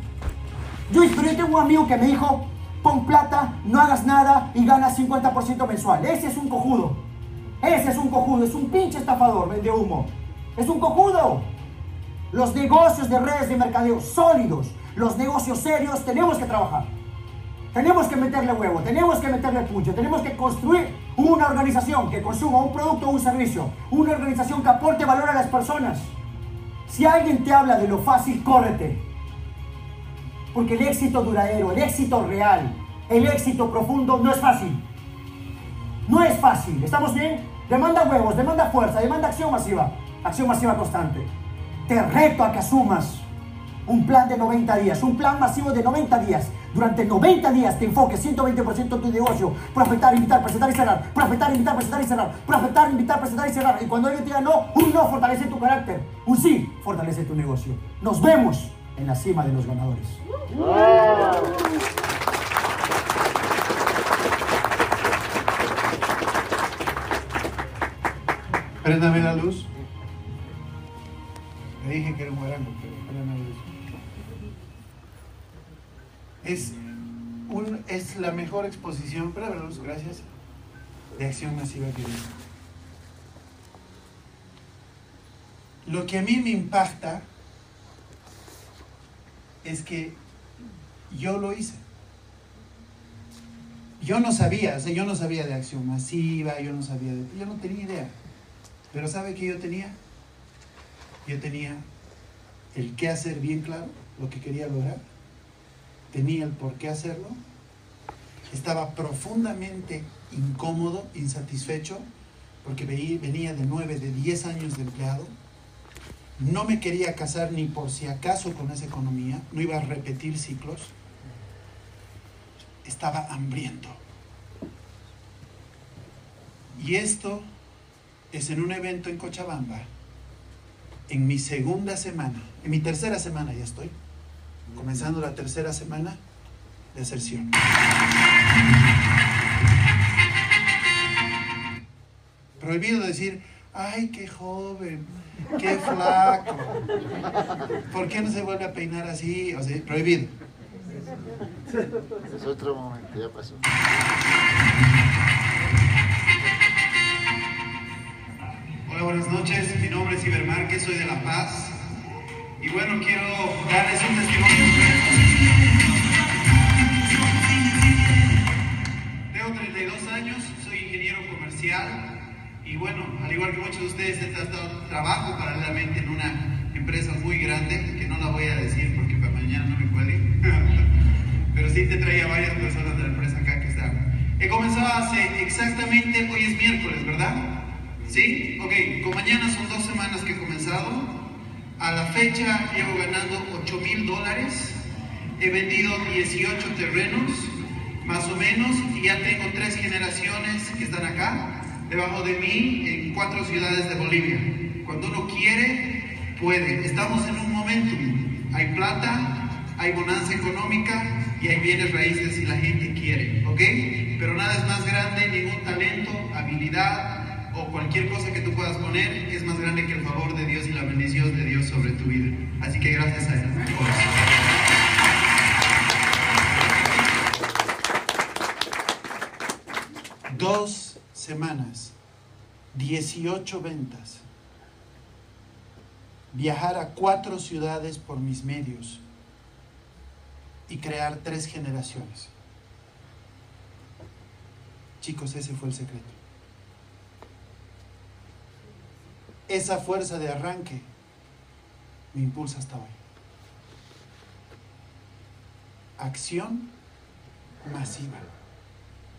Judith, pero yo tengo un amigo que me dijo, pon plata, no hagas nada y ganas 50% mensual. Ese es un cojudo. Ese es un cojudo, es un pinche estafador, vende humo. Es un cojudo. Los negocios de redes de mercadeo sólidos, los negocios serios, tenemos que trabajar. Tenemos que meterle huevo, tenemos que meterle pucho, tenemos que construir una organización que consuma un producto o un servicio, una organización que aporte valor a las personas. Si alguien te habla de lo fácil, córrete. Porque el éxito duradero, el éxito real, el éxito profundo no es fácil. No es fácil. ¿Estamos bien? Demanda huevos, demanda fuerza, demanda acción masiva. acción masiva constante. Te reto a que asumas un plan de 90 días, un plan masivo de 90 días. Durante 90 días te enfoques 120% en tu negocio. Prospectar, invitar, presentar y cerrar. Prospectar, invitar, presentar y cerrar. Prospectar, invitar, presentar y cerrar. Y cuando ellos te digan no, un no fortalece tu carácter. Un sí fortalece tu negocio. Nos vemos en la cima de los ganadores. Préndame la luz. Le dije que era un guarango, pero préndame la luz. Es, un, es la mejor exposición, préndame la luz, gracias, de acción masiva que visto. Lo que a mí me impacta es que yo lo hice. Yo no sabía, o sea, yo no sabía de acción masiva, yo no sabía de, yo no tenía idea. Pero ¿sabe qué yo tenía? Yo tenía el qué hacer bien claro, lo que quería lograr. Tenía el por qué hacerlo. Estaba profundamente incómodo, insatisfecho, porque venía de 9, de 10 años de empleado. No me quería casar ni por si acaso con esa economía. No iba a repetir ciclos. Estaba hambriento. Y esto es en un evento en Cochabamba, en mi segunda semana, en mi tercera semana ya estoy, comenzando la tercera semana de aserción. Prohibido decir, ay, qué joven, qué flaco, ¿por qué no se vuelve a peinar así? O sea, prohibido. Es otro momento, ya pasó. Hola, buenas noches. Mi nombre es Iber Márquez, soy de La Paz. Y bueno, quiero darles un testimonio. Tengo 32 años, soy ingeniero comercial. Y bueno, al igual que muchos de ustedes, he estado trabajo paralelamente en una empresa muy grande, que no la voy a decir porque para mañana no me cuelguen. Pero sí te traía varias personas de la empresa acá que están. He comenzado hace exactamente, hoy es miércoles, ¿verdad? ¿Sí? Ok, con mañana son dos semanas que he comenzado. A la fecha llevo ganando 8 mil dólares. He vendido 18 terrenos, más o menos, y ya tengo tres generaciones que están acá, debajo de mí, en cuatro ciudades de Bolivia. Cuando uno quiere, puede. Estamos en un momentum. Hay plata, hay bonanza económica y hay bienes raíces si la gente quiere, ¿ok? Pero nada es más grande, ningún talento, habilidad o cualquier cosa que tú puedas poner es más grande que el favor de Dios y la bendición de Dios sobre tu vida. Así que gracias a Él. Dos semanas, 18 ventas, viajar a cuatro ciudades por mis medios y crear tres generaciones. Chicos, ese fue el secreto. Esa fuerza de arranque me impulsa hasta hoy. Acción masiva.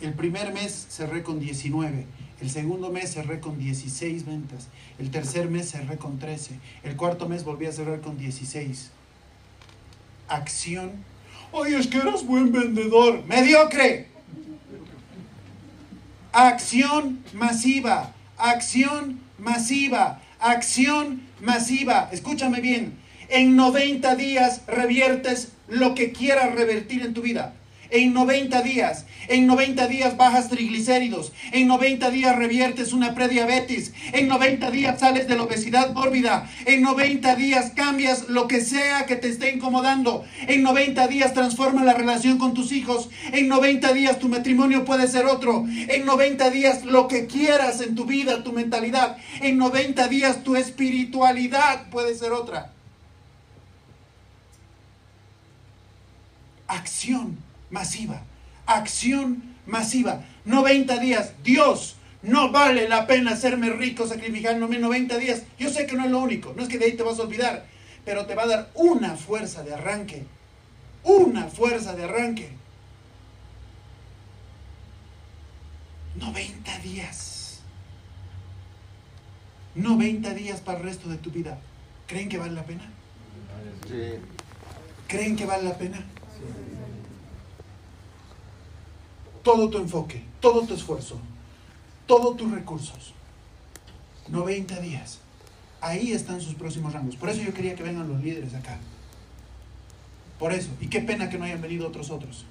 El primer mes cerré con 19, el segundo mes cerré con 16 ventas, el tercer mes cerré con 13, el cuarto mes volví a cerrar con 16. Acción. Oye, es que eras buen vendedor. Mediocre. Acción masiva, acción masiva, acción masiva. Escúchame bien. En 90 días reviertes lo que quieras revertir en tu vida. En 90 días, en 90 días bajas triglicéridos, en 90 días reviertes una prediabetes, en 90 días sales de la obesidad mórbida, en 90 días cambias lo que sea que te esté incomodando, en 90 días transforma la relación con tus hijos, en 90 días tu matrimonio puede ser otro, en 90 días lo que quieras en tu vida, tu mentalidad, en 90 días tu espiritualidad puede ser otra. Acción masiva, acción masiva. 90 días, Dios, no vale la pena hacerme rico sacrificándome 90 días. Yo sé que no es lo único, no es que de ahí te vas a olvidar, pero te va a dar una fuerza de arranque, una fuerza de arranque. 90 días. 90 días para el resto de tu vida. ¿Creen que vale la pena? Sí. ¿Creen que vale la pena? Todo tu enfoque, todo tu esfuerzo, todos tus recursos. 90 días. Ahí están sus próximos rangos. Por eso yo quería que vengan los líderes acá. Por eso. Y qué pena que no hayan venido otros otros.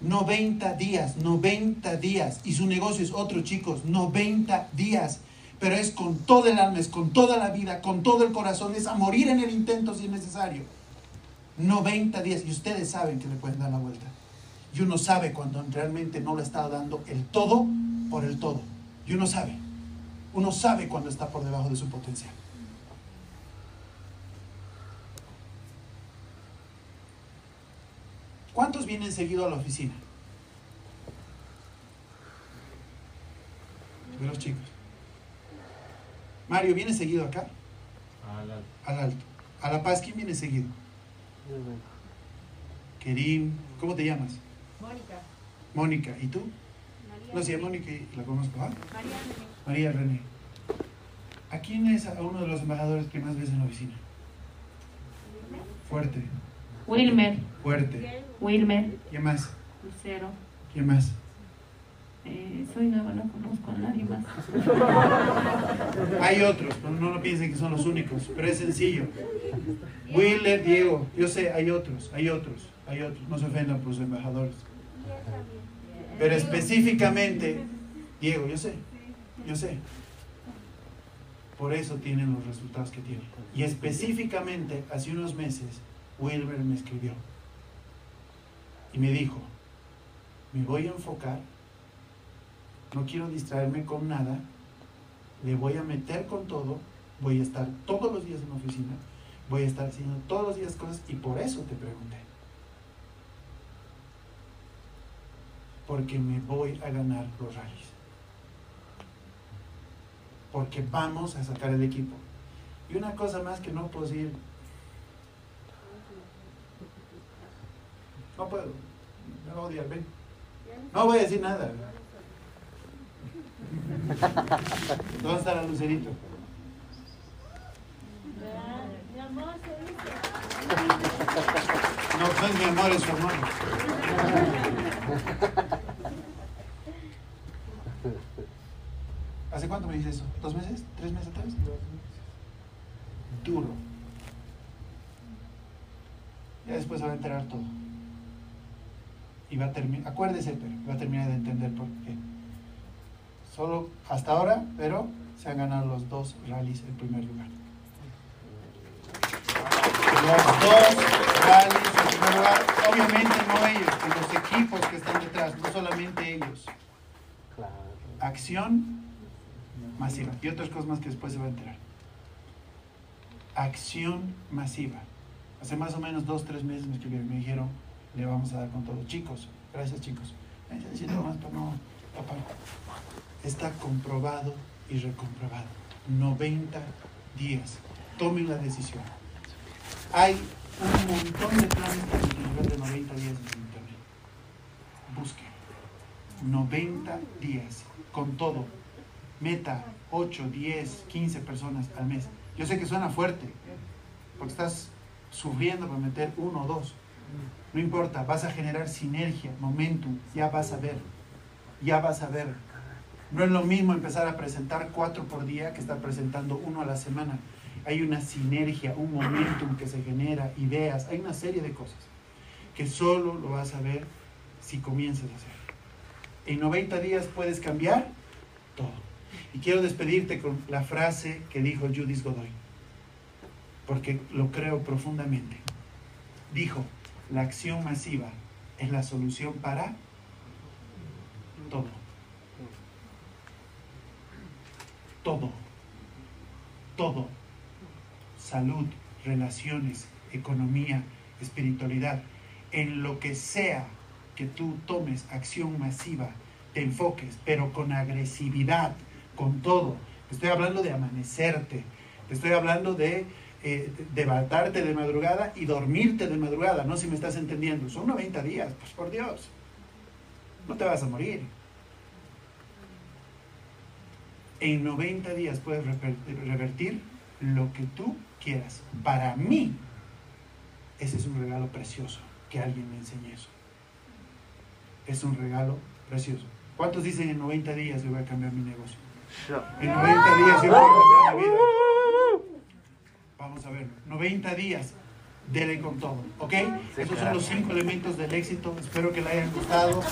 90 días, 90 días. Y su negocio es otro, chicos. 90 días. Pero es con todo el alma, es con toda la vida, con todo el corazón. Es a morir en el intento si es necesario. 90 días. Y ustedes saben que le pueden dar la vuelta. Y uno sabe cuando realmente no le está dando el todo por el todo. Y uno sabe. Uno sabe cuando está por debajo de su potencial. ¿Cuántos vienen seguido a la oficina? De los chicos. Mario, ¿viene seguido acá? Al alto. A La Paz, ¿quién viene seguido? Kerim, ¿cómo te llamas? Mónica. Mónica, ¿y tú? María. No, sí, a Mónica y la conozco, ¿ah? María René. María René. ¿A quién es a uno de los embajadores que más ves en la oficina? Fuerte, Wilmer, fuerte. Wilmer, ¿Quién más? Lucero. ¿Quién más? Eh, soy nueva, no conozco a nadie más. Hay otros, no, no lo piensen que son los únicos, pero es sencillo. Willer, Diego, yo sé, hay otros, hay otros, hay otros. No se ofendan por los embajadores. Pero específicamente, Diego, yo sé, yo sé. Por eso tienen los resultados que tienen. Y específicamente, hace unos meses, Wilber me escribió y me dijo, me voy a enfocar, no quiero distraerme con nada, le voy a meter con todo, voy a estar todos los días en la oficina, voy a estar haciendo todos los días cosas y por eso te pregunté. Porque me voy a ganar los rallies. Porque vamos a sacar el equipo. Y una cosa más que no puedo decir. No puedo. Me va a odiar, ven. No voy a decir nada. ¿Dónde está la lucerito? Mi amor, se dice. No, no es mi amor, es su hermano. ¿Hace cuánto me dices eso? ¿Dos meses? ¿Tres meses atrás? Duro. Ya después se va a enterar todo. Y va a terminar, acuérdese, pero va a terminar de entender por qué. Solo hasta ahora, pero se han ganado los dos rallies en primer lugar. Los dos rallies en primer lugar. Obviamente no ellos, sino equipos que están detrás, no solamente ellos. Claro. Acción masiva. Y otras cosas más que después se va a enterar. Acción masiva. Hace más o menos dos, tres meses me escribieron, me dijeron, le vamos a dar con todo. Chicos, gracias chicos. Más, pero no, papá. Está comprobado y recomprobado. 90 días. Tomen la decisión. Hay un montón de planes para el nivel de 90 días Busquen. 90 días. Con todo. Meta 8, 10, 15 personas al mes. Yo sé que suena fuerte, porque estás sufriendo para meter uno o dos. No importa, vas a generar sinergia, momentum, ya vas a ver, ya vas a ver. No es lo mismo empezar a presentar cuatro por día que estar presentando uno a la semana. Hay una sinergia, un momentum que se genera, ideas, hay una serie de cosas que solo lo vas a ver si comienzas a hacer. En 90 días puedes cambiar todo. Y quiero despedirte con la frase que dijo Judith Godoy, porque lo creo profundamente. Dijo, la acción masiva es la solución para todo. Todo. Todo. Salud, relaciones, economía, espiritualidad. En lo que sea que tú tomes acción masiva, te enfoques, pero con agresividad, con todo. Te estoy hablando de amanecerte, te estoy hablando de eh, de madrugada y dormirte de madrugada, no si me estás entendiendo. Son 90 días, pues por Dios. No te vas a morir. En 90 días puedes revertir lo que tú quieras. Para mí, ese es un regalo precioso. Que alguien me enseñe eso. Es un regalo precioso. ¿Cuántos dicen en 90 días yo voy a cambiar mi negocio? En 90 días yo voy a cambiar mi vida. Vamos a ver, 90 días, dele con todo, ¿ok? Esos son los cinco elementos del éxito. Espero que le hayan gustado.